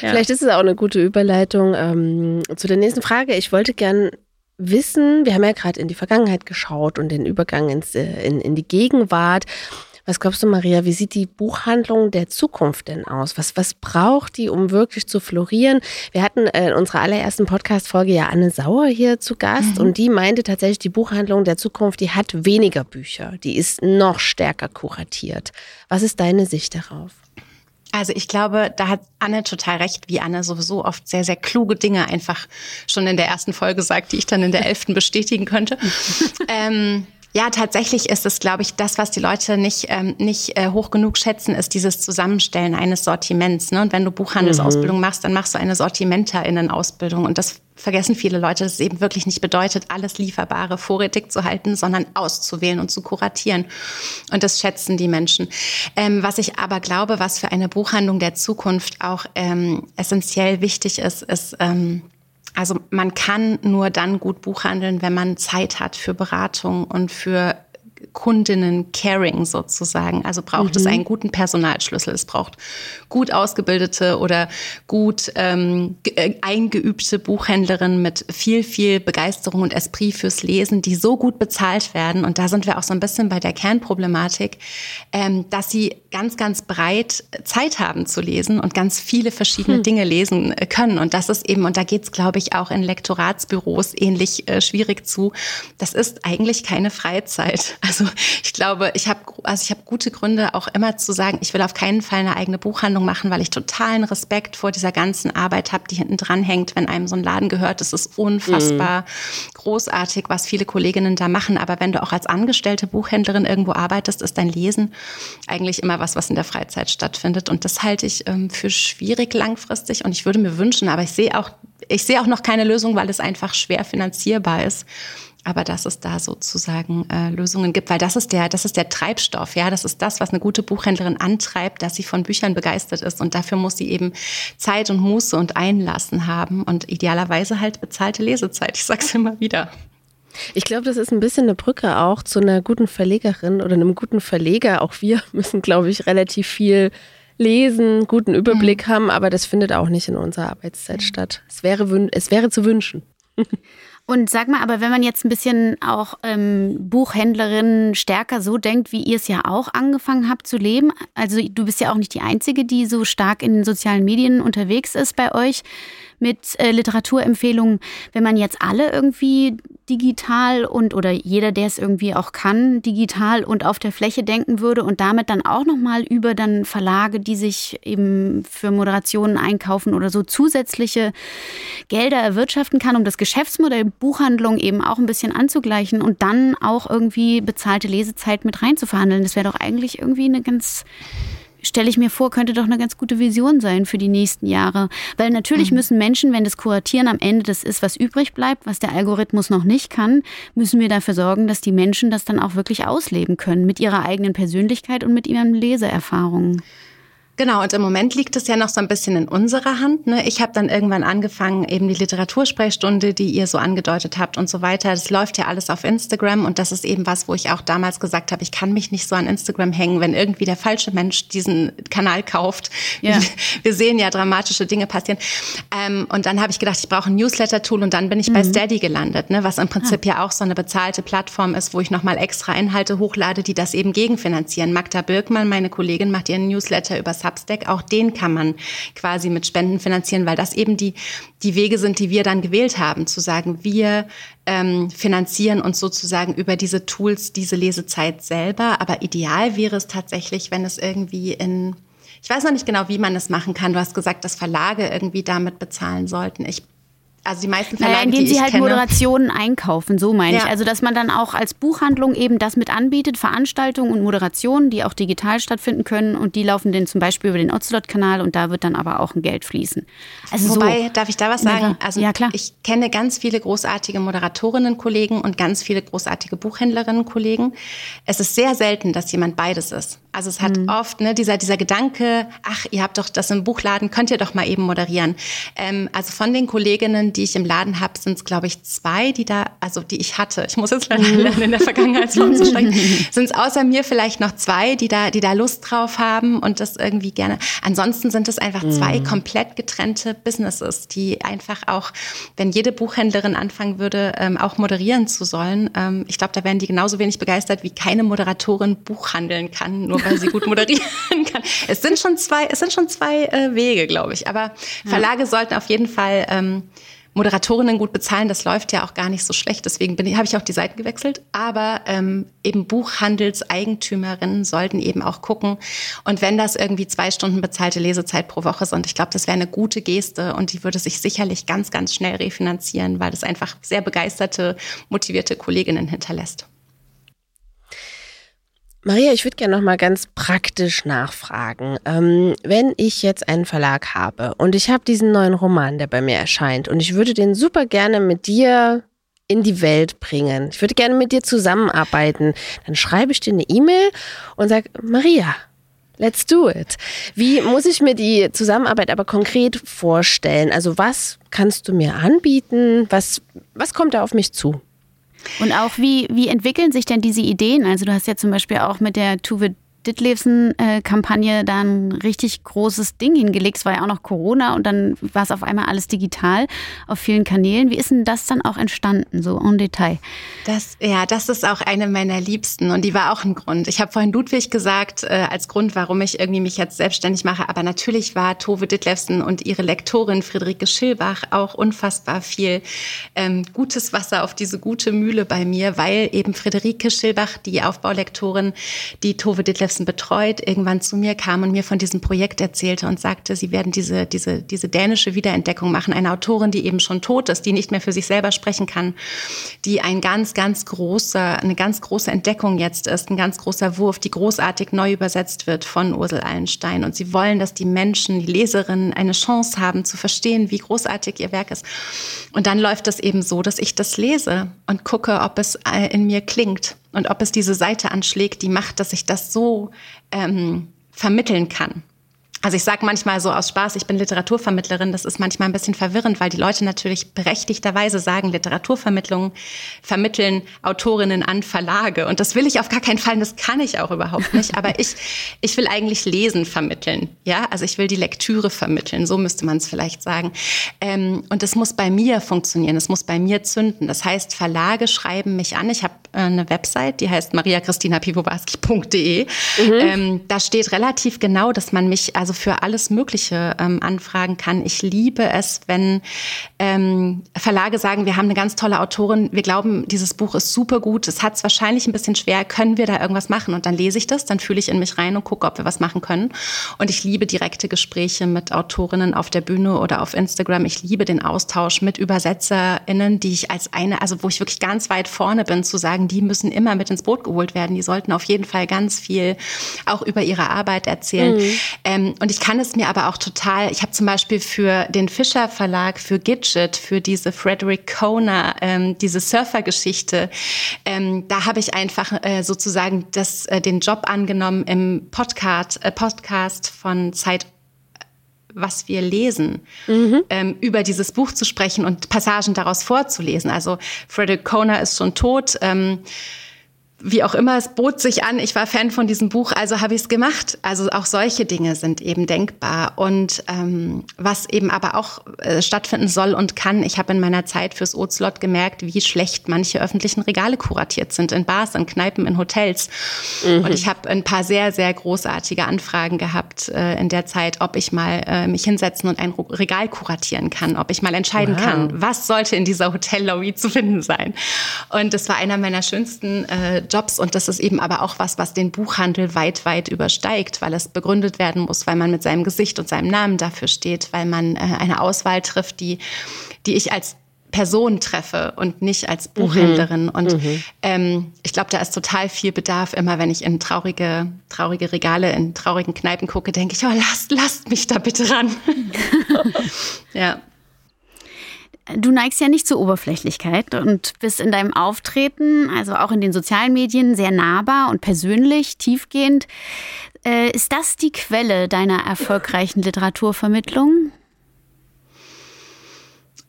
Ja. Vielleicht ist es auch eine gute Überleitung ähm, zu der nächsten Frage. Ich wollte gern wissen, wir haben ja gerade in die Vergangenheit geschaut und den Übergang ins, äh, in, in die Gegenwart. Was glaubst du, Maria, wie sieht die Buchhandlung der Zukunft denn aus? Was, was braucht die, um wirklich zu florieren? Wir hatten in unserer allerersten Podcast-Folge ja Anne Sauer hier zu Gast mhm. und die meinte tatsächlich, die Buchhandlung der Zukunft, die hat weniger Bücher, die ist noch stärker kuratiert. Was ist deine Sicht darauf? Also ich glaube, da hat Anne total recht, wie Anne sowieso oft sehr, sehr kluge Dinge einfach schon in der ersten Folge sagt, die ich dann in der elften bestätigen könnte. ähm, ja, tatsächlich ist es, glaube ich, das, was die Leute nicht, ähm, nicht äh, hoch genug schätzen, ist dieses Zusammenstellen eines Sortiments. Ne? Und wenn du Buchhandelsausbildung mhm. machst, dann machst du eine Sortimenterinnen-Ausbildung. Und das vergessen viele Leute, dass es eben wirklich nicht bedeutet, alles Lieferbare vorrätig zu halten, sondern auszuwählen und zu kuratieren. Und das schätzen die Menschen. Ähm, was ich aber glaube, was für eine Buchhandlung der Zukunft auch ähm, essentiell wichtig ist, ist, ähm, also man kann nur dann gut buchhandeln, wenn man Zeit hat für Beratung und für Kundinnen-Caring sozusagen. Also braucht mhm. es einen guten Personalschlüssel. Es braucht gut ausgebildete oder gut ähm, äh, eingeübte Buchhändlerinnen mit viel, viel Begeisterung und Esprit fürs Lesen, die so gut bezahlt werden. Und da sind wir auch so ein bisschen bei der Kernproblematik, ähm, dass sie ganz, ganz breit Zeit haben zu lesen und ganz viele verschiedene hm. Dinge lesen äh, können. Und das ist eben, und da geht es, glaube ich, auch in Lektoratsbüros ähnlich äh, schwierig zu. Das ist eigentlich keine Freizeit. Also ich glaube, ich habe also ich habe gute Gründe auch immer zu sagen, ich will auf keinen Fall eine eigene Buchhandlung machen, weil ich totalen Respekt vor dieser ganzen Arbeit habe, die hinten dran hängt, wenn einem so ein Laden gehört. Es ist unfassbar mhm. großartig, was viele Kolleginnen da machen. Aber wenn du auch als angestellte Buchhändlerin irgendwo arbeitest, ist dein Lesen eigentlich immer was, was in der Freizeit stattfindet. Und das halte ich ähm, für schwierig langfristig. Und ich würde mir wünschen, aber ich sehe auch, ich sehe auch noch keine Lösung, weil es einfach schwer finanzierbar ist aber dass es da sozusagen äh, Lösungen gibt, weil das ist der, das ist der Treibstoff, ja, das ist das, was eine gute Buchhändlerin antreibt, dass sie von Büchern begeistert ist und dafür muss sie eben Zeit und Muße und Einlassen haben und idealerweise halt bezahlte Lesezeit. Ich sag's immer wieder. Ich glaube, das ist ein bisschen eine Brücke auch zu einer guten Verlegerin oder einem guten Verleger. Auch wir müssen, glaube ich, relativ viel lesen, guten Überblick mhm. haben, aber das findet auch nicht in unserer Arbeitszeit mhm. statt. Es wäre, es wäre zu wünschen. Und sag mal, aber wenn man jetzt ein bisschen auch ähm, Buchhändlerin stärker so denkt, wie ihr es ja auch angefangen habt zu leben, also du bist ja auch nicht die Einzige, die so stark in den sozialen Medien unterwegs ist bei euch mit äh, Literaturempfehlungen, wenn man jetzt alle irgendwie digital und oder jeder, der es irgendwie auch kann, digital und auf der Fläche denken würde und damit dann auch noch mal über dann Verlage, die sich eben für Moderationen einkaufen oder so zusätzliche Gelder erwirtschaften kann, um das Geschäftsmodell Buchhandlung eben auch ein bisschen anzugleichen und dann auch irgendwie bezahlte Lesezeit mit rein zu verhandeln. Das wäre doch eigentlich irgendwie eine ganz stelle ich mir vor, könnte doch eine ganz gute Vision sein für die nächsten Jahre. Weil natürlich mhm. müssen Menschen, wenn das Kuratieren am Ende das ist, was übrig bleibt, was der Algorithmus noch nicht kann, müssen wir dafür sorgen, dass die Menschen das dann auch wirklich ausleben können mit ihrer eigenen Persönlichkeit und mit ihren Leseerfahrungen. Genau, und im Moment liegt es ja noch so ein bisschen in unserer Hand. Ne? Ich habe dann irgendwann angefangen, eben die Literatursprechstunde, die ihr so angedeutet habt und so weiter. Das läuft ja alles auf Instagram und das ist eben was, wo ich auch damals gesagt habe, ich kann mich nicht so an Instagram hängen, wenn irgendwie der falsche Mensch diesen Kanal kauft. Ja. Wir sehen ja dramatische Dinge passieren. Ähm, und dann habe ich gedacht, ich brauche ein Newsletter-Tool und dann bin ich mhm. bei Steady gelandet, ne? was im Prinzip ah. ja auch so eine bezahlte Plattform ist, wo ich nochmal extra Inhalte hochlade, die das eben gegenfinanzieren. Magda Birkmann, meine Kollegin, macht ihren Newsletter über Substack, auch den kann man quasi mit Spenden finanzieren, weil das eben die, die Wege sind, die wir dann gewählt haben, zu sagen, wir ähm, finanzieren uns sozusagen über diese Tools diese Lesezeit selber. Aber ideal wäre es tatsächlich, wenn es irgendwie in ich weiß noch nicht genau, wie man das machen kann. Du hast gesagt, dass Verlage irgendwie damit bezahlen sollten. Ich also die meisten Verlage, naja, indem die sie halt kenne, Moderationen einkaufen, so meine ja. ich. Also dass man dann auch als Buchhandlung eben das mit anbietet, Veranstaltungen und Moderationen, die auch digital stattfinden können und die laufen dann zum Beispiel über den Ocelot-Kanal und da wird dann aber auch ein Geld fließen. Also Wobei, so, darf ich da was sagen? Also ja, klar. ich kenne ganz viele großartige Moderatorinnen-Kollegen und ganz viele großartige Buchhändlerinnen-Kollegen. Es ist sehr selten, dass jemand beides ist. Also es hat mhm. oft ne, dieser, dieser Gedanke, ach, ihr habt doch das im Buchladen, könnt ihr doch mal eben moderieren. Ähm, also von den Kolleginnen, die ich im Laden habe, sind es, glaube ich, zwei, die da, also die ich hatte, ich muss jetzt leider mhm. lernen, in der Vergangenheitsform zu sprechen, sind es außer mir vielleicht noch zwei, die da, die da Lust drauf haben und das irgendwie gerne. Ansonsten sind es einfach zwei mhm. komplett getrennte Businesses, die einfach auch, wenn jede Buchhändlerin anfangen würde, ähm, auch moderieren zu sollen, ähm, ich glaube, da wären die genauso wenig begeistert, wie keine Moderatorin Buchhandeln kann, nur weil sie gut moderieren kann. Es sind schon zwei, es sind schon zwei äh, Wege, glaube ich. Aber Verlage ja. sollten auf jeden Fall ähm, Moderatorinnen gut bezahlen. Das läuft ja auch gar nicht so schlecht. Deswegen habe ich auch die Seiten gewechselt. Aber ähm, eben Buchhandelseigentümerinnen sollten eben auch gucken. Und wenn das irgendwie zwei Stunden bezahlte Lesezeit pro Woche sind, ich glaube, das wäre eine gute Geste und die würde sich sicherlich ganz, ganz schnell refinanzieren, weil das einfach sehr begeisterte, motivierte Kolleginnen hinterlässt. Maria, ich würde gerne noch mal ganz praktisch nachfragen. Ähm, wenn ich jetzt einen Verlag habe und ich habe diesen neuen Roman, der bei mir erscheint, und ich würde den super gerne mit dir in die Welt bringen. Ich würde gerne mit dir zusammenarbeiten. Dann schreibe ich dir eine E-Mail und sage, Maria, let's do it. Wie muss ich mir die Zusammenarbeit aber konkret vorstellen? Also was kannst du mir anbieten? Was, was kommt da auf mich zu? Und auch, wie, wie entwickeln sich denn diese Ideen? Also du hast ja zum Beispiel auch mit der Tuve Ditlevsen-Kampagne da ein richtig großes Ding hingelegt. Es war ja auch noch Corona und dann war es auf einmal alles digital auf vielen Kanälen. Wie ist denn das dann auch entstanden, so en Detail? Das, ja, das ist auch eine meiner Liebsten und die war auch ein Grund. Ich habe vorhin Ludwig gesagt, äh, als Grund, warum ich irgendwie mich jetzt selbstständig mache, aber natürlich war Tove Ditlevsen und ihre Lektorin Friederike Schilbach auch unfassbar viel ähm, gutes Wasser auf diese gute Mühle bei mir, weil eben Friederike Schilbach, die Aufbaulektorin, die Tove Ditlevsen Jackson betreut, irgendwann zu mir kam und mir von diesem Projekt erzählte und sagte, sie werden diese, diese, diese dänische Wiederentdeckung machen. Eine Autorin, die eben schon tot ist, die nicht mehr für sich selber sprechen kann, die ein ganz, ganz großer, eine ganz große Entdeckung jetzt ist, ein ganz großer Wurf, die großartig neu übersetzt wird von Ursel Allenstein. Und sie wollen, dass die Menschen, die Leserinnen eine Chance haben zu verstehen, wie großartig ihr Werk ist. Und dann läuft es eben so, dass ich das lese und gucke, ob es äh, in mir klingt und ob es diese Seite anschlägt, die macht, dass ich das so ähm, vermitteln kann. Also ich sage manchmal so aus Spaß, ich bin Literaturvermittlerin. Das ist manchmal ein bisschen verwirrend, weil die Leute natürlich berechtigterweise sagen, Literaturvermittlung vermitteln Autorinnen an Verlage. Und das will ich auf gar keinen Fall, das kann ich auch überhaupt nicht. Aber ich, ich will eigentlich Lesen vermitteln. Ja, also ich will die Lektüre vermitteln. So müsste man es vielleicht sagen. Ähm, und es muss bei mir funktionieren. Es muss bei mir zünden. Das heißt, Verlage schreiben mich an. Ich habe äh, eine Website, die heißt mariachristina.piwowarski.de. Mhm. Ähm, da steht relativ genau, dass man mich also für alles Mögliche ähm, anfragen kann. Ich liebe es, wenn ähm, Verlage sagen, wir haben eine ganz tolle Autorin, wir glauben, dieses Buch ist super gut, es hat es wahrscheinlich ein bisschen schwer, können wir da irgendwas machen? Und dann lese ich das, dann fühle ich in mich rein und gucke, ob wir was machen können. Und ich liebe direkte Gespräche mit Autorinnen auf der Bühne oder auf Instagram. Ich liebe den Austausch mit ÜbersetzerInnen, die ich als eine, also wo ich wirklich ganz weit vorne bin, zu sagen, sagen, die müssen immer mit ins Boot geholt werden. Die sollten auf jeden Fall ganz viel auch über ihre Arbeit erzählen. Mhm. Ähm, und ich kann es mir aber auch total, ich habe zum Beispiel für den Fischer Verlag, für Gidget, für diese Frederick Kona, ähm, diese Surfergeschichte, ähm, da habe ich einfach äh, sozusagen das, äh, den Job angenommen im Podcast, äh, Podcast von Zeit was wir lesen, mhm. ähm, über dieses Buch zu sprechen und Passagen daraus vorzulesen. Also Frederick Kona ist schon tot. Ähm, wie auch immer, es bot sich an, ich war Fan von diesem Buch, also habe ich es gemacht. Also auch solche Dinge sind eben denkbar. Und ähm, was eben aber auch äh, stattfinden soll und kann, ich habe in meiner Zeit fürs Ozlot gemerkt, wie schlecht manche öffentlichen Regale kuratiert sind, in Bars, in Kneipen, in Hotels. Mhm. Und ich habe ein paar sehr, sehr großartige Anfragen gehabt äh, in der Zeit, ob ich mal äh, mich hinsetzen und ein Regal kuratieren kann, ob ich mal entscheiden wow. kann, was sollte in dieser Hotellobby zu finden sein. Und das war einer meiner schönsten äh, Jobs und das ist eben aber auch was, was den Buchhandel weit, weit übersteigt, weil es begründet werden muss, weil man mit seinem Gesicht und seinem Namen dafür steht, weil man äh, eine Auswahl trifft, die, die ich als Person treffe und nicht als Buchhändlerin. Mhm. Und mhm. ähm, ich glaube, da ist total viel Bedarf. Immer wenn ich in traurige, traurige Regale, in traurigen Kneipen gucke, denke ich, oh, lasst, lasst mich da bitte ran. ja. Du neigst ja nicht zur Oberflächlichkeit und bist in deinem Auftreten, also auch in den sozialen Medien, sehr nahbar und persönlich, tiefgehend. Äh, ist das die Quelle deiner erfolgreichen Literaturvermittlung?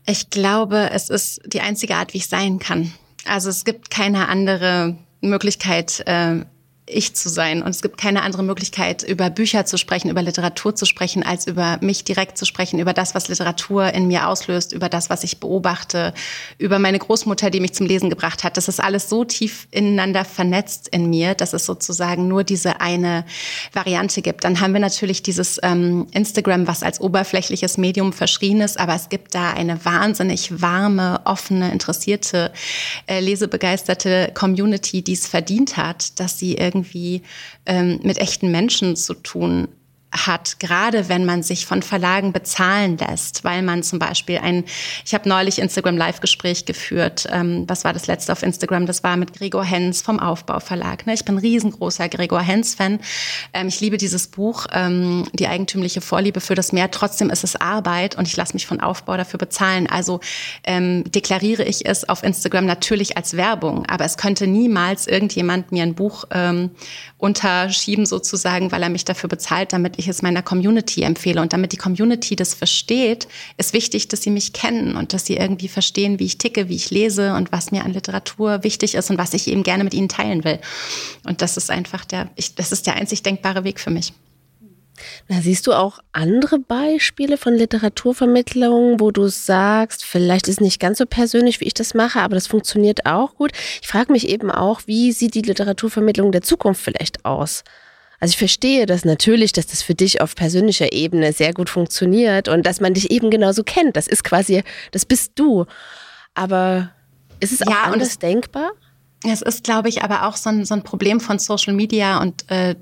Ich glaube, es ist die einzige Art, wie ich sein kann. Also es gibt keine andere Möglichkeit, äh, ich zu sein. Und es gibt keine andere Möglichkeit, über Bücher zu sprechen, über Literatur zu sprechen, als über mich direkt zu sprechen, über das, was Literatur in mir auslöst, über das, was ich beobachte, über meine Großmutter, die mich zum Lesen gebracht hat. Das ist alles so tief ineinander vernetzt in mir, dass es sozusagen nur diese eine Variante gibt. Dann haben wir natürlich dieses ähm, Instagram, was als oberflächliches Medium verschrien ist, aber es gibt da eine wahnsinnig warme, offene, interessierte, äh, lesebegeisterte Community, die es verdient hat, dass sie irgendwie irgendwie ähm, mit echten Menschen zu tun hat, gerade wenn man sich von Verlagen bezahlen lässt, weil man zum Beispiel ein, ich habe neulich Instagram Live-Gespräch geführt, ähm, was war das letzte auf Instagram? Das war mit Gregor Hens vom Aufbau Verlag. Ne? Ich bin riesengroßer Gregor Hens-Fan. Ähm, ich liebe dieses Buch, ähm, Die eigentümliche Vorliebe für das Meer. Trotzdem ist es Arbeit und ich lasse mich von Aufbau dafür bezahlen. Also ähm, deklariere ich es auf Instagram natürlich als Werbung, aber es könnte niemals irgendjemand mir ein Buch ähm, unterschieben sozusagen, weil er mich dafür bezahlt, damit ich es meiner Community empfehle. Und damit die Community das versteht, ist wichtig, dass sie mich kennen und dass sie irgendwie verstehen, wie ich ticke, wie ich lese und was mir an Literatur wichtig ist und was ich eben gerne mit ihnen teilen will. Und das ist einfach der, ich, das ist der einzig denkbare Weg für mich. Na, siehst du auch andere Beispiele von Literaturvermittlung, wo du sagst, vielleicht ist nicht ganz so persönlich, wie ich das mache, aber das funktioniert auch gut. Ich frage mich eben auch, wie sieht die Literaturvermittlung der Zukunft vielleicht aus? Also ich verstehe das natürlich, dass das für dich auf persönlicher Ebene sehr gut funktioniert und dass man dich eben genauso kennt. Das ist quasi, das bist du. Aber ist es auch ja, anders denkbar? Es ist, glaube ich, aber auch so ein, so ein Problem von Social Media und äh,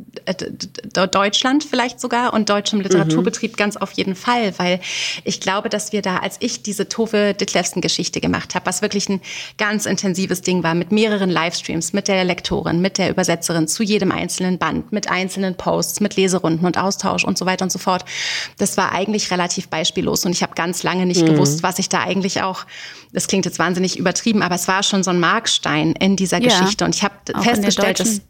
Deutschland vielleicht sogar und deutschem Literaturbetrieb mhm. ganz auf jeden Fall, weil ich glaube, dass wir da, als ich diese Tove Ditlevsen-Geschichte gemacht habe, was wirklich ein ganz intensives Ding war, mit mehreren Livestreams, mit der Lektorin, mit der Übersetzerin zu jedem einzelnen Band, mit einzelnen Posts, mit Leserunden und Austausch und so weiter und so fort. Das war eigentlich relativ beispiellos und ich habe ganz lange nicht mhm. gewusst, was ich da eigentlich auch, das klingt jetzt wahnsinnig übertrieben, aber es war schon so ein Markstein in dieser ja, Geschichte. Und ich habe festgestellt, dass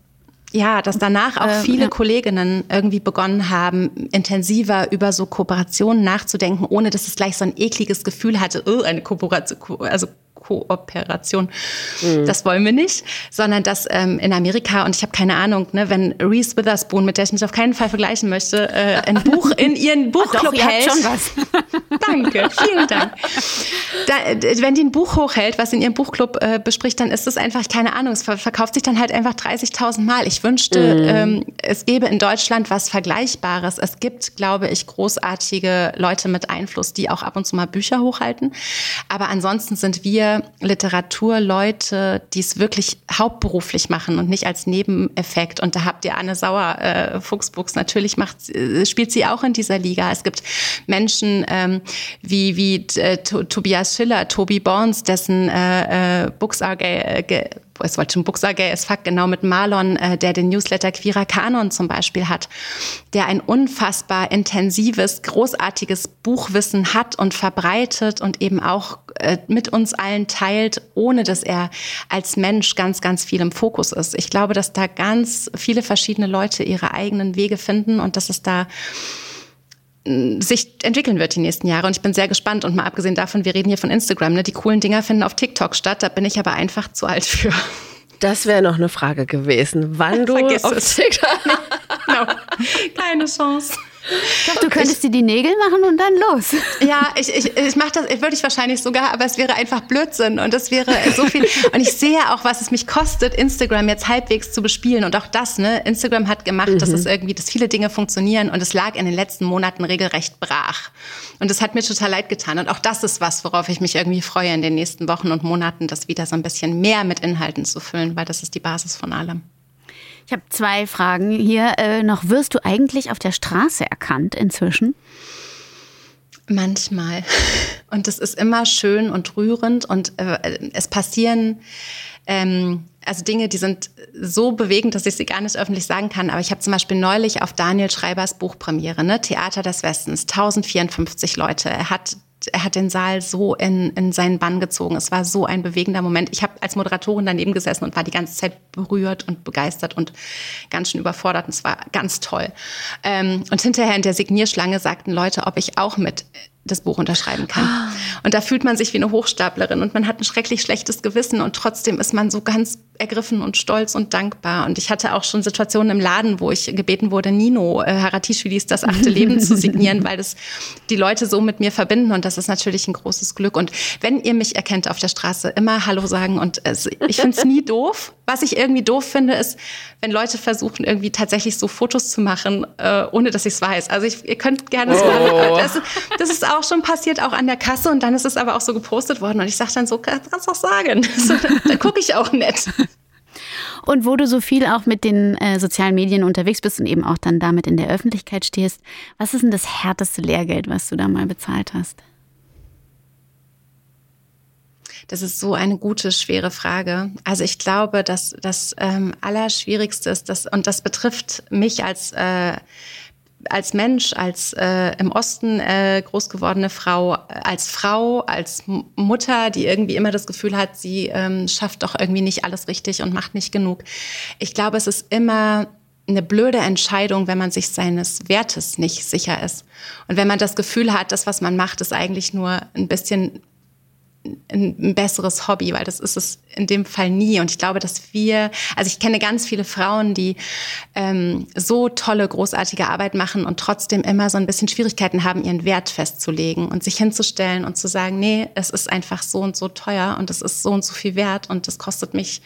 ja, dass danach auch äh, viele ja. Kolleginnen irgendwie begonnen haben, intensiver über so Kooperationen nachzudenken, ohne dass es gleich so ein ekliges Gefühl hatte, oh, eine Kooperation, also Kooperation. Mhm. Das wollen wir nicht, sondern dass ähm, in Amerika, und ich habe keine Ahnung, ne, wenn Reese Witherspoon, mit der ich mich auf keinen Fall vergleichen möchte, äh, ein Buch in ihren Buchclub Doch, hält. schon was. Danke, vielen Dank. Da, wenn die ein Buch hochhält, was in ihrem Buchclub äh, bespricht, dann ist es einfach, keine Ahnung, es verkauft sich dann halt einfach 30.000 Mal. Ich wünschte, mhm. ähm, es gäbe in Deutschland was Vergleichbares. Es gibt, glaube ich, großartige Leute mit Einfluss, die auch ab und zu mal Bücher hochhalten. Aber ansonsten sind wir Literaturleute, die es wirklich hauptberuflich machen und nicht als Nebeneffekt. Und da habt ihr Anne Sauer, äh, Fuchsbuchs, natürlich macht, äh, spielt sie auch in dieser Liga. Es gibt Menschen ähm, wie, wie äh, Tobias Schiller, Toby Borns, dessen äh, äh, Books are gay, es wollte schon Buchser Gay as Fuck, genau mit Marlon, äh, der den Newsletter Queerer Kanon zum Beispiel hat, der ein unfassbar intensives, großartiges Buchwissen hat und verbreitet und eben auch äh, mit uns allen teilt, ohne dass er als Mensch ganz, ganz viel im Fokus ist. Ich glaube, dass da ganz viele verschiedene Leute ihre eigenen Wege finden und dass es da sich entwickeln wird die nächsten Jahre. Und ich bin sehr gespannt. Und mal abgesehen davon, wir reden hier von Instagram, ne? die coolen Dinger finden auf TikTok statt. Da bin ich aber einfach zu alt für. Das wäre noch eine Frage gewesen. Wann du Vergiss auf es. TikTok no. Keine Chance. Doch, du könntest dir die Nägel machen und dann los. Ja, ich, ich, ich mache das, würde ich wahrscheinlich sogar, aber es wäre einfach Blödsinn und es wäre so viel. Und ich sehe auch, was es mich kostet, Instagram jetzt halbwegs zu bespielen. Und auch das, ne, Instagram hat gemacht, dass es irgendwie, dass viele Dinge funktionieren und es lag in den letzten Monaten regelrecht brach. Und es hat mir total leid getan. Und auch das ist was, worauf ich mich irgendwie freue in den nächsten Wochen und Monaten, das wieder so ein bisschen mehr mit Inhalten zu füllen, weil das ist die Basis von allem. Ich habe zwei Fragen hier äh, noch. Wirst du eigentlich auf der Straße erkannt inzwischen? Manchmal. Und es ist immer schön und rührend und äh, es passieren ähm, also Dinge, die sind so bewegend, dass ich sie gar nicht öffentlich sagen kann. Aber ich habe zum Beispiel neulich auf Daniel Schreibers Buchpremiere, ne, Theater des Westens, 1054 Leute. Er hat er hat den Saal so in, in seinen Bann gezogen. Es war so ein bewegender Moment. Ich habe als Moderatorin daneben gesessen und war die ganze Zeit berührt und begeistert und ganz schön überfordert. Und es war ganz toll. Ähm, und hinterher in der Signierschlange sagten Leute, ob ich auch mit das Buch unterschreiben kann. Und da fühlt man sich wie eine Hochstaplerin und man hat ein schrecklich schlechtes Gewissen und trotzdem ist man so ganz ergriffen und stolz und dankbar. Und ich hatte auch schon Situationen im Laden, wo ich gebeten wurde, Nino äh, Haratischvilis Das achte Leben zu signieren, weil das die Leute so mit mir verbinden und das ist natürlich ein großes Glück. Und wenn ihr mich erkennt auf der Straße, immer Hallo sagen und es, ich finde es nie doof. Was ich irgendwie doof finde, ist, wenn Leute versuchen, irgendwie tatsächlich so Fotos zu machen, äh, ohne dass ich es weiß. Also ich, ihr könnt gerne so, Oh. das, das ist auch schon passiert, auch an der Kasse und dann ist es aber auch so gepostet worden und ich sage dann so, kannst du doch sagen. So, dann dann gucke ich auch nett. Und wo du so viel auch mit den äh, sozialen Medien unterwegs bist und eben auch dann damit in der Öffentlichkeit stehst, was ist denn das härteste Lehrgeld, was du da mal bezahlt hast? Das ist so eine gute, schwere Frage. Also ich glaube, dass das ähm, Allerschwierigste ist, dass, und das betrifft mich als, äh, als Mensch, als äh, im Osten äh, groß gewordene Frau, äh, als Frau, als M Mutter, die irgendwie immer das Gefühl hat, sie ähm, schafft doch irgendwie nicht alles richtig und macht nicht genug. Ich glaube, es ist immer eine blöde Entscheidung, wenn man sich seines Wertes nicht sicher ist. Und wenn man das Gefühl hat, das, was man macht, ist eigentlich nur ein bisschen ein, besseres Hobby, weil das ist es in dem Fall nie. Und ich glaube, dass wir, also ich kenne ganz viele Frauen, die ähm, so tolle, großartige Arbeit machen und trotzdem immer so ein bisschen Schwierigkeiten haben, ihren Wert festzulegen und sich hinzustellen und zu sagen, nee, es ist einfach so und so teuer und es ist so und so viel wert und es kostet mich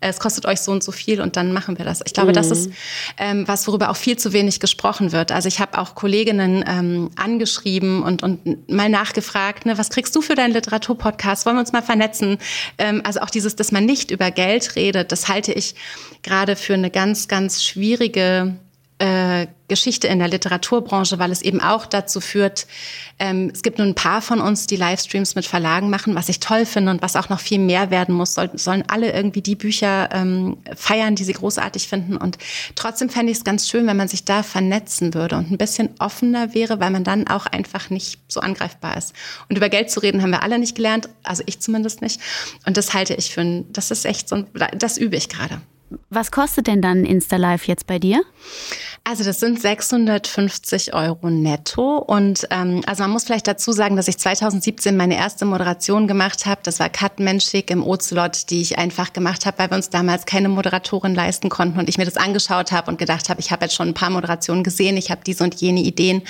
es kostet euch so und so viel und dann machen wir das. Ich glaube, das ist ähm, was, worüber auch viel zu wenig gesprochen wird. Also ich habe auch Kolleginnen ähm, angeschrieben und, und mal nachgefragt, ne, was kriegst du für deinen Literaturpodcast? Wollen wir uns mal vernetzen? Ähm, also auch dieses, dass man nicht über Geld redet, das halte ich gerade für eine ganz, ganz schwierige Geschichte in der Literaturbranche, weil es eben auch dazu führt, ähm, es gibt nur ein paar von uns, die Livestreams mit Verlagen machen, was ich toll finde und was auch noch viel mehr werden muss, soll, sollen alle irgendwie die Bücher ähm, feiern, die sie großartig finden. Und trotzdem fände ich es ganz schön, wenn man sich da vernetzen würde und ein bisschen offener wäre, weil man dann auch einfach nicht so angreifbar ist. Und über Geld zu reden haben wir alle nicht gelernt, also ich zumindest nicht. Und das halte ich für ein, das ist echt so, ein, das übe ich gerade. Was kostet denn dann Insta Live jetzt bei dir? Also das sind 650 Euro netto. Und ähm, also man muss vielleicht dazu sagen, dass ich 2017 meine erste Moderation gemacht habe. Das war Kat Menschik im Ocelot, die ich einfach gemacht habe, weil wir uns damals keine Moderatorin leisten konnten. Und ich mir das angeschaut habe und gedacht habe, ich habe jetzt schon ein paar Moderationen gesehen, ich habe diese und jene Ideen.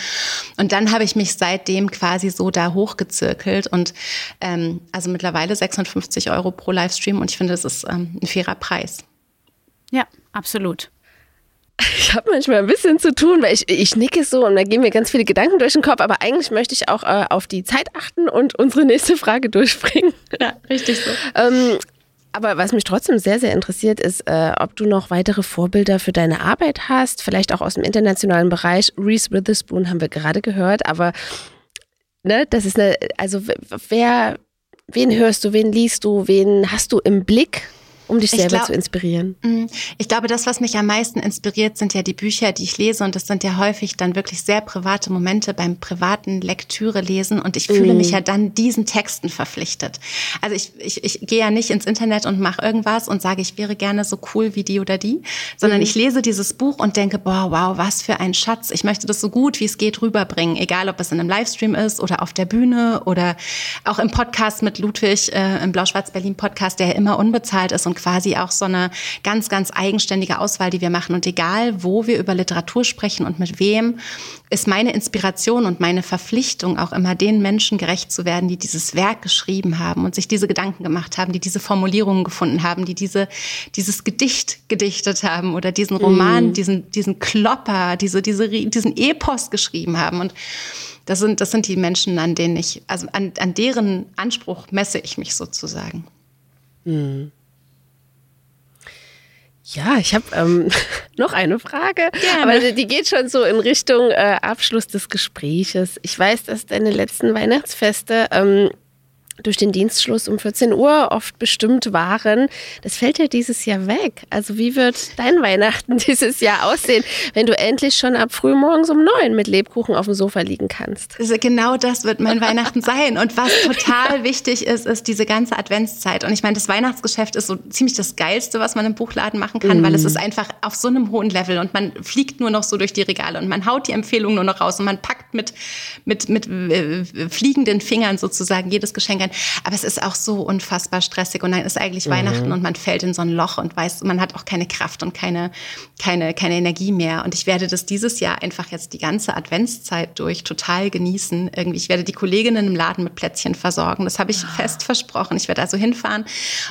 Und dann habe ich mich seitdem quasi so da hochgezirkelt. Und ähm, also mittlerweile 650 Euro pro Livestream. Und ich finde, das ist ähm, ein fairer Preis. Ja, absolut. Ich habe manchmal ein bisschen zu tun, weil ich, ich nicke so und da gehen mir ganz viele Gedanken durch den Kopf, aber eigentlich möchte ich auch äh, auf die Zeit achten und unsere nächste Frage durchbringen. Ja, richtig so. Ähm, aber was mich trotzdem sehr, sehr interessiert, ist, äh, ob du noch weitere Vorbilder für deine Arbeit hast, vielleicht auch aus dem internationalen Bereich. Reese Witherspoon haben wir gerade gehört, aber ne, das ist eine, also wer, wen hörst du, wen liest du, wen hast du im Blick? Um dich selber glaub, zu inspirieren? Mm, ich glaube, das, was mich am meisten inspiriert, sind ja die Bücher, die ich lese. Und das sind ja häufig dann wirklich sehr private Momente beim privaten Lektüre lesen. Und ich fühle mm. mich ja dann diesen Texten verpflichtet. Also ich, ich, ich gehe ja nicht ins Internet und mache irgendwas und sage, ich wäre gerne so cool wie die oder die, sondern mm. ich lese dieses Buch und denke, boah, wow, was für ein Schatz. Ich möchte das so gut wie es geht rüberbringen, egal ob es in einem Livestream ist oder auf der Bühne oder auch im Podcast mit Ludwig, äh, im Blau-Schwarz-Berlin-Podcast, der ja immer unbezahlt ist und quasi auch so eine ganz, ganz eigenständige Auswahl, die wir machen. Und egal, wo wir über Literatur sprechen und mit wem, ist meine Inspiration und meine Verpflichtung auch immer den Menschen gerecht zu werden, die dieses Werk geschrieben haben und sich diese Gedanken gemacht haben, die diese Formulierungen gefunden haben, die diese, dieses Gedicht gedichtet haben oder diesen Roman, mm. diesen, diesen Klopper, diese, diese, diesen Epos geschrieben haben. Und das sind, das sind die Menschen, an denen ich, also an, an deren Anspruch messe ich mich sozusagen. Mhm. Ja, ich habe ähm, noch eine Frage, Gerne. aber die geht schon so in Richtung äh, Abschluss des Gespräches. Ich weiß, dass deine letzten Weihnachtsfeste ähm, durch den Dienstschluss um 14 Uhr oft bestimmt waren. Das fällt ja dieses Jahr weg. Also wie wird dein Weihnachten dieses Jahr aussehen, wenn du endlich schon ab frühmorgens um neun mit Lebkuchen auf dem Sofa liegen kannst? Also genau das wird mein Weihnachten sein. Und was total wichtig ist, ist diese ganze Adventszeit. Und ich meine, das Weihnachtsgeschäft ist so ziemlich das Geilste, was man im Buchladen machen kann, mm. weil es ist einfach auf so einem hohen Level und man fliegt nur noch so durch die Regale und man haut die Empfehlungen nur noch raus und man packt mit, mit, mit äh, fliegenden Fingern sozusagen jedes Geschenk ein. Aber es ist auch so unfassbar stressig und dann ist eigentlich mhm. Weihnachten und man fällt in so ein Loch und weiß, man hat auch keine Kraft und keine, keine, keine Energie mehr. Und ich werde das dieses Jahr einfach jetzt die ganze Adventszeit durch total genießen. Irgendwie, ich werde die Kolleginnen im Laden mit Plätzchen versorgen. Das habe ich oh. fest versprochen. Ich werde also hinfahren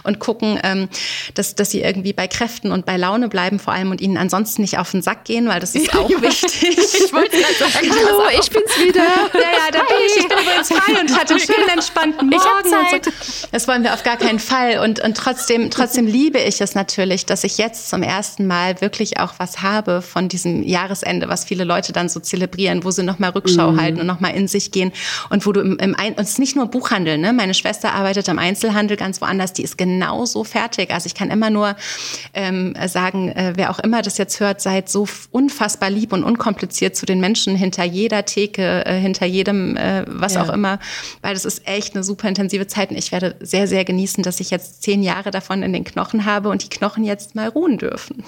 und gucken, ähm, dass, dass sie irgendwie bei Kräften und bei Laune bleiben vor allem und ihnen ansonsten nicht auf den Sack gehen, weil das ist auch wichtig. ich wollte gerade sagen, hallo, ich bin's wieder. Ja, ja, da bin ich. Ich bin übrigens frei und hatte einen schönen entspannten Morgen. Zeit. So. Das wollen wir auf gar keinen Fall. Und, und trotzdem, trotzdem liebe ich es natürlich, dass ich jetzt zum ersten Mal wirklich auch was habe von diesem Jahresende, was viele Leute dann so zelebrieren, wo sie nochmal Rückschau mhm. halten und nochmal in sich gehen. Und wo du im, im Ein und es ist nicht nur Buchhandel, ne? Meine Schwester arbeitet am Einzelhandel ganz woanders, die ist genauso fertig. Also ich kann immer nur ähm, sagen, äh, wer auch immer das jetzt hört, seid so unfassbar lieb und unkompliziert zu den Menschen hinter jeder Theke, äh, hinter jedem, äh, was ja. auch immer, weil das ist echt eine super intensive Zeiten. Ich werde sehr, sehr genießen, dass ich jetzt zehn Jahre davon in den Knochen habe und die Knochen jetzt mal ruhen dürfen.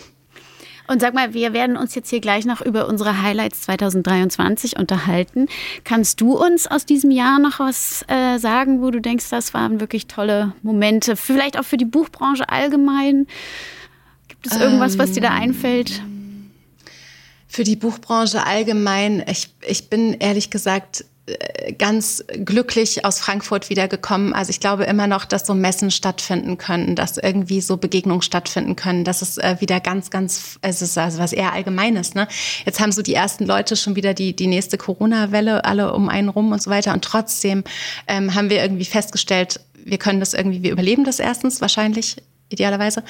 Und sag mal, wir werden uns jetzt hier gleich noch über unsere Highlights 2023 unterhalten. Kannst du uns aus diesem Jahr noch was äh, sagen, wo du denkst, das waren wirklich tolle Momente? Vielleicht auch für die Buchbranche allgemein? Gibt es irgendwas, was dir da einfällt? Für die Buchbranche allgemein, ich, ich bin ehrlich gesagt ganz glücklich aus Frankfurt wiedergekommen. Also ich glaube immer noch, dass so Messen stattfinden können, dass irgendwie so Begegnungen stattfinden können. Das ist äh, wieder ganz, ganz, es ist also was eher Allgemeines. Ne? Jetzt haben so die ersten Leute schon wieder die, die nächste Corona-Welle alle um einen rum und so weiter. Und trotzdem ähm, haben wir irgendwie festgestellt, wir können das irgendwie, wir überleben das erstens wahrscheinlich idealerweise.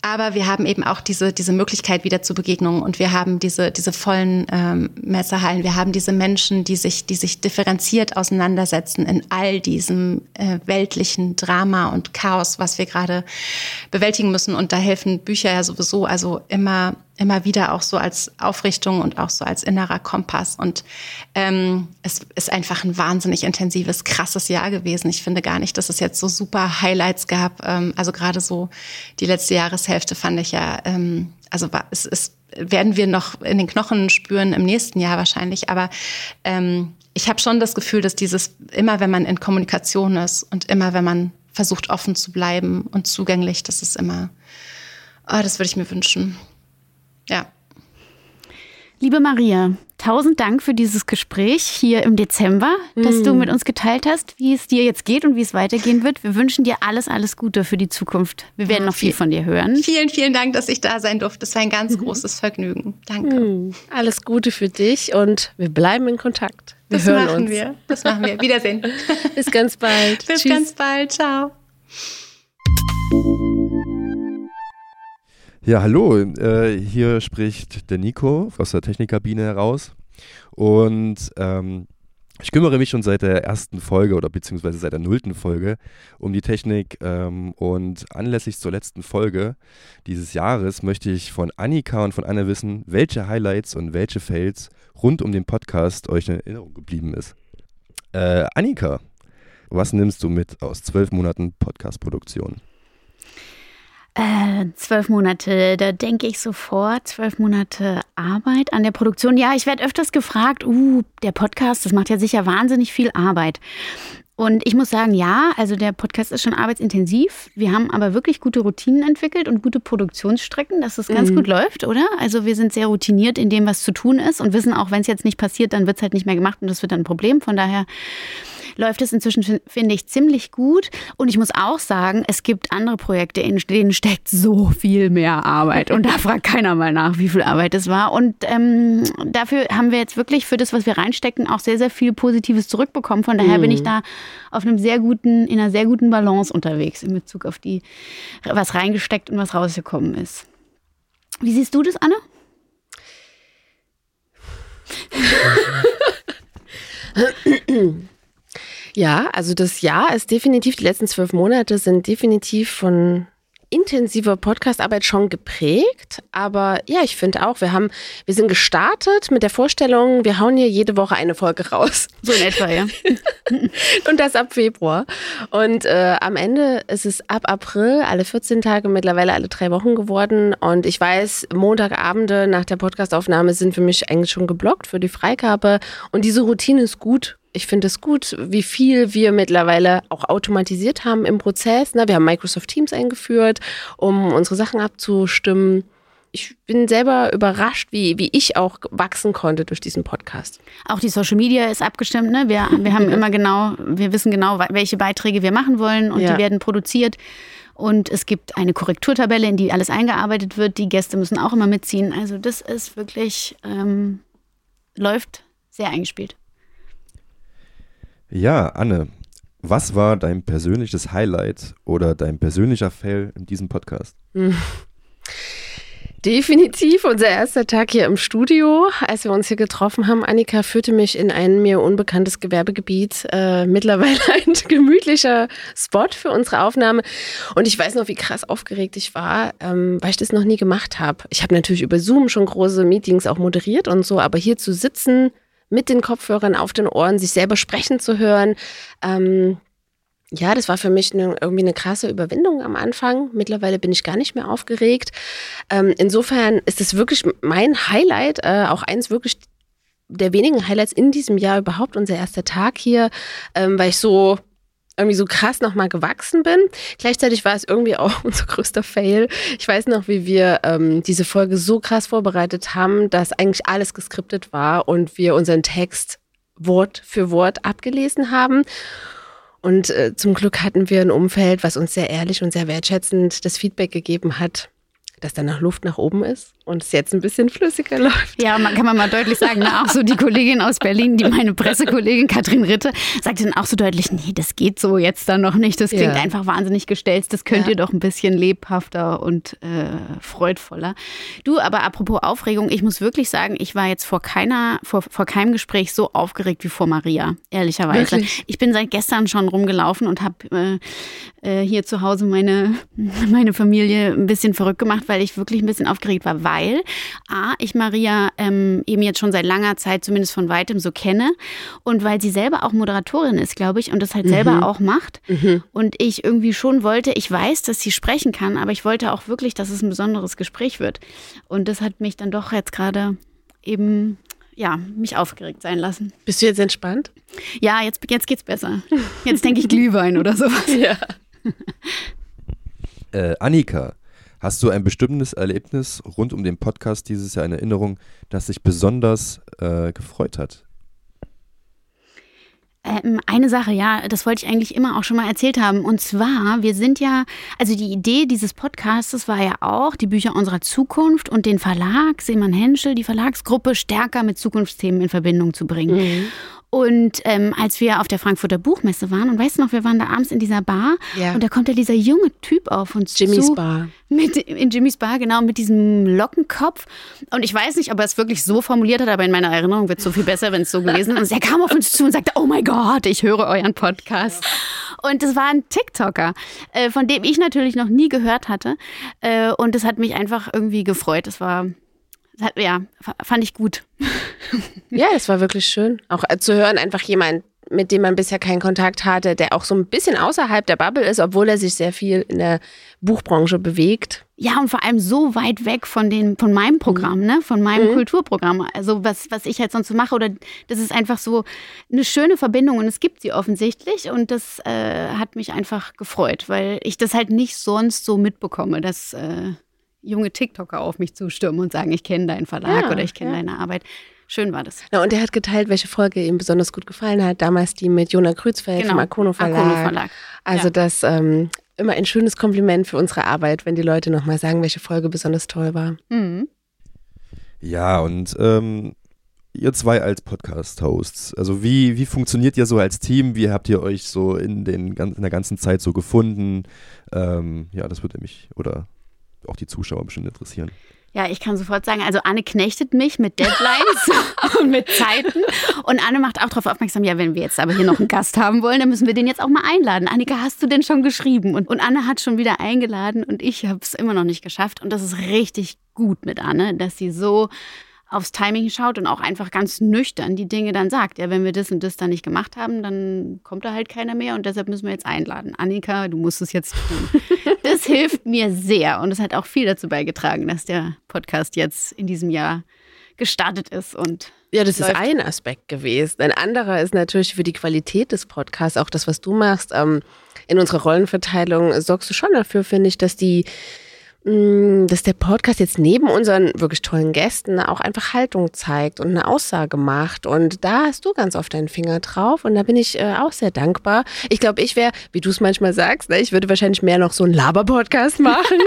Aber wir haben eben auch diese, diese Möglichkeit wieder zu Begegnungen und wir haben diese, diese vollen ähm, Messerhallen. Wir haben diese Menschen, die sich, die sich differenziert auseinandersetzen in all diesem äh, weltlichen Drama und Chaos, was wir gerade bewältigen müssen. Und da helfen Bücher ja sowieso, also immer, immer wieder auch so als Aufrichtung und auch so als innerer Kompass. Und ähm, es ist einfach ein wahnsinnig intensives, krasses Jahr gewesen. Ich finde gar nicht, dass es jetzt so super Highlights gab. Ähm, also gerade so die letzte Jahreshälfte fand ich ja, ähm, also war, es ist, werden wir noch in den Knochen spüren im nächsten Jahr wahrscheinlich. Aber ähm, ich habe schon das Gefühl, dass dieses, immer wenn man in Kommunikation ist und immer wenn man versucht offen zu bleiben und zugänglich, das ist immer, oh, das würde ich mir wünschen. Ja. Liebe Maria, tausend Dank für dieses Gespräch hier im Dezember, dass mm. du mit uns geteilt hast, wie es dir jetzt geht und wie es weitergehen wird. Wir wünschen dir alles, alles Gute für die Zukunft. Wir werden noch viel von dir hören. Vielen, vielen Dank, dass ich da sein durfte. Es war ein ganz mhm. großes Vergnügen. Danke. Mm. Alles Gute für dich und wir bleiben in Kontakt. Wir das hören machen uns. wir. Das machen wir. Wiedersehen. Bis ganz bald. Bis Tschüss. ganz bald. Ciao. Ja, hallo, äh, hier spricht der Nico aus der Technikkabine heraus. Und ähm, Ich kümmere mich schon seit der ersten Folge oder beziehungsweise seit der nullten Folge um die Technik ähm, und anlässlich zur letzten Folge dieses Jahres möchte ich von Annika und von Anna wissen, welche Highlights und welche Fails rund um den Podcast euch in Erinnerung geblieben ist. Äh, Annika, was nimmst du mit aus zwölf Monaten Podcast-Produktion? Äh, zwölf Monate, da denke ich sofort, zwölf Monate Arbeit an der Produktion. Ja, ich werde öfters gefragt, uh, der Podcast, das macht ja sicher wahnsinnig viel Arbeit. Und ich muss sagen, ja, also der Podcast ist schon arbeitsintensiv. Wir haben aber wirklich gute Routinen entwickelt und gute Produktionsstrecken, dass es ganz mhm. gut läuft, oder? Also wir sind sehr routiniert in dem, was zu tun ist und wissen auch, wenn es jetzt nicht passiert, dann wird es halt nicht mehr gemacht und das wird dann ein Problem. Von daher läuft es inzwischen, finde ich, ziemlich gut. Und ich muss auch sagen, es gibt andere Projekte, in denen steckt so viel mehr Arbeit. Und da fragt keiner mal nach, wie viel Arbeit es war. Und ähm, dafür haben wir jetzt wirklich für das, was wir reinstecken, auch sehr, sehr viel Positives zurückbekommen. Von daher mhm. bin ich mhm. da auf einem sehr guten, in einer sehr guten Balance unterwegs in Bezug auf die, was reingesteckt und was rausgekommen ist. Wie siehst du das, Anne? Ja, also das Jahr ist definitiv, die letzten zwölf Monate sind definitiv von intensiver Podcastarbeit schon geprägt, aber ja, ich finde auch, wir haben, wir sind gestartet mit der Vorstellung, wir hauen hier jede Woche eine Folge raus. So in etwa, ja. und das ab Februar. Und äh, am Ende ist es ab April, alle 14 Tage, mittlerweile alle drei Wochen geworden. Und ich weiß, Montagabende nach der Podcastaufnahme sind für mich eigentlich schon geblockt für die Freigabe. Und diese Routine ist gut ich finde es gut, wie viel wir mittlerweile auch automatisiert haben im Prozess. Ne? Wir haben Microsoft Teams eingeführt, um unsere Sachen abzustimmen. Ich bin selber überrascht, wie, wie ich auch wachsen konnte durch diesen Podcast. Auch die Social Media ist abgestimmt. Ne? Wir, wir haben immer genau, wir wissen genau, welche Beiträge wir machen wollen und ja. die werden produziert. Und es gibt eine Korrekturtabelle, in die alles eingearbeitet wird. Die Gäste müssen auch immer mitziehen. Also das ist wirklich, ähm, läuft sehr eingespielt. Ja, Anne, was war dein persönliches Highlight oder dein persönlicher Fail in diesem Podcast? Definitiv unser erster Tag hier im Studio, als wir uns hier getroffen haben. Annika führte mich in ein mir unbekanntes Gewerbegebiet, äh, mittlerweile ein gemütlicher Spot für unsere Aufnahme. Und ich weiß noch, wie krass aufgeregt ich war, ähm, weil ich das noch nie gemacht habe. Ich habe natürlich über Zoom schon große Meetings auch moderiert und so, aber hier zu sitzen, mit den Kopfhörern auf den Ohren, sich selber sprechen zu hören. Ähm, ja, das war für mich eine, irgendwie eine krasse Überwindung am Anfang. Mittlerweile bin ich gar nicht mehr aufgeregt. Ähm, insofern ist es wirklich mein Highlight, äh, auch eins wirklich der wenigen Highlights in diesem Jahr überhaupt, unser erster Tag hier, ähm, weil ich so irgendwie so krass nochmal gewachsen bin. Gleichzeitig war es irgendwie auch unser größter Fail. Ich weiß noch, wie wir ähm, diese Folge so krass vorbereitet haben, dass eigentlich alles geskriptet war und wir unseren Text Wort für Wort abgelesen haben. Und äh, zum Glück hatten wir ein Umfeld, was uns sehr ehrlich und sehr wertschätzend das Feedback gegeben hat, dass da noch Luft nach oben ist und es jetzt ein bisschen flüssiger läuft. Ja, man kann man mal deutlich sagen, ne? auch so die Kollegin aus Berlin, die meine Pressekollegin Katrin Ritte, sagte dann auch so deutlich, nee, das geht so jetzt dann noch nicht, das klingt ja. einfach wahnsinnig gestelzt, das könnt ja. ihr doch ein bisschen lebhafter und äh, freudvoller. Du, aber apropos Aufregung, ich muss wirklich sagen, ich war jetzt vor keiner, vor, vor keinem Gespräch so aufgeregt wie vor Maria, ehrlicherweise. Wirklich? Ich bin seit gestern schon rumgelaufen und habe äh, äh, hier zu Hause meine, meine Familie ein bisschen verrückt gemacht, weil ich wirklich ein bisschen aufgeregt war, weil weil A, ich Maria ähm, eben jetzt schon seit langer Zeit zumindest von weitem so kenne und weil sie selber auch Moderatorin ist, glaube ich, und das halt mhm. selber auch macht. Mhm. Und ich irgendwie schon wollte, ich weiß, dass sie sprechen kann, aber ich wollte auch wirklich, dass es ein besonderes Gespräch wird. Und das hat mich dann doch jetzt gerade eben ja, mich aufgeregt sein lassen. Bist du jetzt entspannt? Ja, jetzt, jetzt geht's besser. Jetzt denke ich Glühwein oder sowas. Ja. Äh, Annika, Hast du ein bestimmtes Erlebnis rund um den Podcast dieses Jahr in Erinnerung, das dich besonders äh, gefreut hat? Ähm, eine Sache, ja, das wollte ich eigentlich immer auch schon mal erzählt haben. Und zwar, wir sind ja, also die Idee dieses Podcasts war ja auch, die Bücher unserer Zukunft und den Verlag, Seemann Henschel, die Verlagsgruppe stärker mit Zukunftsthemen in Verbindung zu bringen. Mhm. Und ähm, als wir auf der Frankfurter Buchmesse waren, und weißt du noch, wir waren da abends in dieser Bar Ja. und da kommt ja dieser junge Typ auf uns Jimmy's zu. Bar. Mit, in Jimmys Bar, genau, mit diesem Lockenkopf. Und ich weiß nicht, ob er es wirklich so formuliert hat, aber in meiner Erinnerung wird es so viel besser, wenn es so gewesen ist. Und er kam auf uns zu und sagte, oh mein Gott, ich höre euren Podcast. Und das war ein TikToker, äh, von dem ich natürlich noch nie gehört hatte. Äh, und das hat mich einfach irgendwie gefreut. Das war, hat, ja, fand ich gut. Ja, es war wirklich schön. Auch äh, zu hören, einfach jemand, mit dem man bisher keinen Kontakt hatte, der auch so ein bisschen außerhalb der Bubble ist, obwohl er sich sehr viel in der Buchbranche bewegt. Ja, und vor allem so weit weg von, den, von meinem Programm, ne? von meinem Kulturprogramm. Also was, was ich halt sonst so mache. Oder das ist einfach so eine schöne Verbindung und es gibt sie offensichtlich. Und das äh, hat mich einfach gefreut, weil ich das halt nicht sonst so mitbekomme, dass äh, junge TikToker auf mich zustürmen und sagen, ich kenne deinen Verlag Ja, oder ich kenne ja. deine Arbeit. Schön war das. Na, und er hat geteilt, welche Folge ihm besonders gut gefallen hat. Damals die mit Jona Krützfeld vom Arcono Verlag. Arcono Genau. Verlag. Also Ja. das ähm, immer ein schönes Kompliment für unsere Arbeit, wenn die Leute nochmal sagen, welche Folge besonders toll war. Mhm. Ja, und ähm, ihr zwei als Podcast-Hosts, also wie, wie funktioniert ihr so als Team? Wie habt ihr euch so in, den, gan- in der ganzen Zeit so gefunden? Ähm, ja, das würde mich oder auch die Zuschauer bestimmt interessieren. Ja, ich kann sofort sagen, also Anne knechtet mich mit Deadlines und mit Zeiten. Und Anne macht auch darauf aufmerksam, ja, wenn wir jetzt aber hier noch einen Gast haben wollen, dann müssen wir den jetzt auch mal einladen. Annika, hast du denn schon geschrieben? Und, und Anne hat schon wieder eingeladen und ich habe es immer noch nicht geschafft. Und das ist richtig gut mit Anne, dass sie so aufs Timing schaut und auch einfach ganz nüchtern die Dinge dann sagt. Ja, wenn wir das und das dann nicht gemacht haben, dann kommt da halt keiner mehr und deshalb müssen wir jetzt einladen. Annika, du musst es jetzt tun. Das hilft mir sehr und es hat auch viel dazu beigetragen, dass der Podcast jetzt in diesem Jahr gestartet ist und Ja, das ist Läuft. ein Aspekt gewesen. Ein anderer ist natürlich für die Qualität des Podcasts, auch das, was du machst. Ähm, in unserer Rollenverteilung sorgst du schon dafür, finde ich, dass die dass der Podcast jetzt neben unseren wirklich tollen Gästen auch einfach Haltung zeigt und eine Aussage macht. Und da hast du ganz oft deinen Finger drauf. Und da bin ich äh, auch sehr dankbar. Ich glaube, ich wäre, wie du es manchmal sagst, ne, ich würde wahrscheinlich mehr noch so einen Laber-Podcast machen.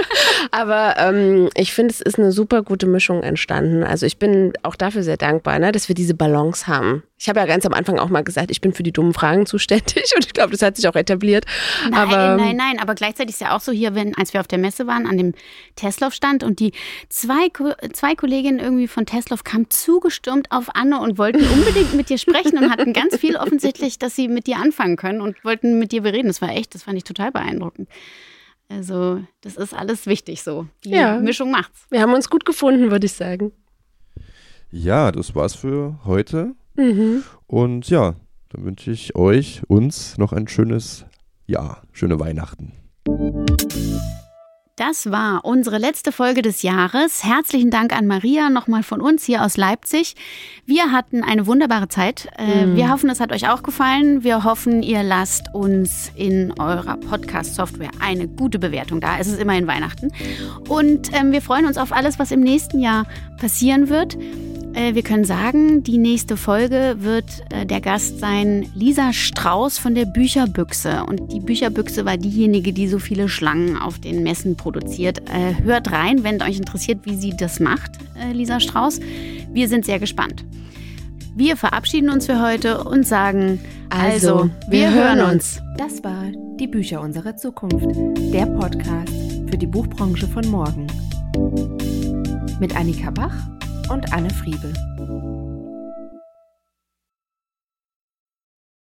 Aber ähm, ich finde, es ist eine super gute Mischung entstanden. Also ich bin auch dafür sehr dankbar, ne, dass wir diese Balance haben. Ich habe ja ganz am Anfang auch mal gesagt, ich bin für die dummen Fragen zuständig und ich glaube, das hat sich auch etabliert. Nein, aber nein, nein, aber gleichzeitig ist ja auch so hier, wenn, als wir auf der Messe waren, an dem Tesloff stand und die zwei, zwei Kolleginnen irgendwie von Tesloff kamen zugestürmt auf Anne und wollten unbedingt mit dir sprechen und hatten ganz viel offensichtlich, dass sie mit dir anfangen können und wollten mit dir bereden. Das war echt, das fand ich total beeindruckend. Also, das ist alles wichtig so. Die Ja. Mischung macht's. wir haben uns gut gefunden, würde ich sagen. Ja, das war's für heute. Mhm. Und ja, dann wünsche ich euch, uns noch ein schönes Jahr, schöne Weihnachten. Das war unsere letzte Folge des Jahres. Herzlichen Dank an Maria nochmal von uns hier aus Leipzig. Wir hatten eine wunderbare Zeit. Äh, Wir hoffen, es hat euch auch gefallen. Wir hoffen, ihr lasst uns in eurer Podcast-Software eine gute Bewertung da. Es ist immerhin Weihnachten. Und ähm, wir freuen uns auf alles, was im nächsten Jahr passieren wird. Äh, Wir können sagen, die nächste Folge wird äh, der Gast sein Lisa Strauß von der Bücherbüchse. Und die Bücherbüchse war diejenige, die so viele Schlangen auf den Messen produziert. Äh, Hört rein, wenn euch interessiert, wie sie das macht, Lisa Strauß. Wir sind sehr gespannt. Wir verabschieden uns für heute und sagen, Also, wir hören uns. Das war Die Bücher unserer Zukunft, der Podcast für die Buchbranche von morgen. Mit Annika Bach und Anne Friebel.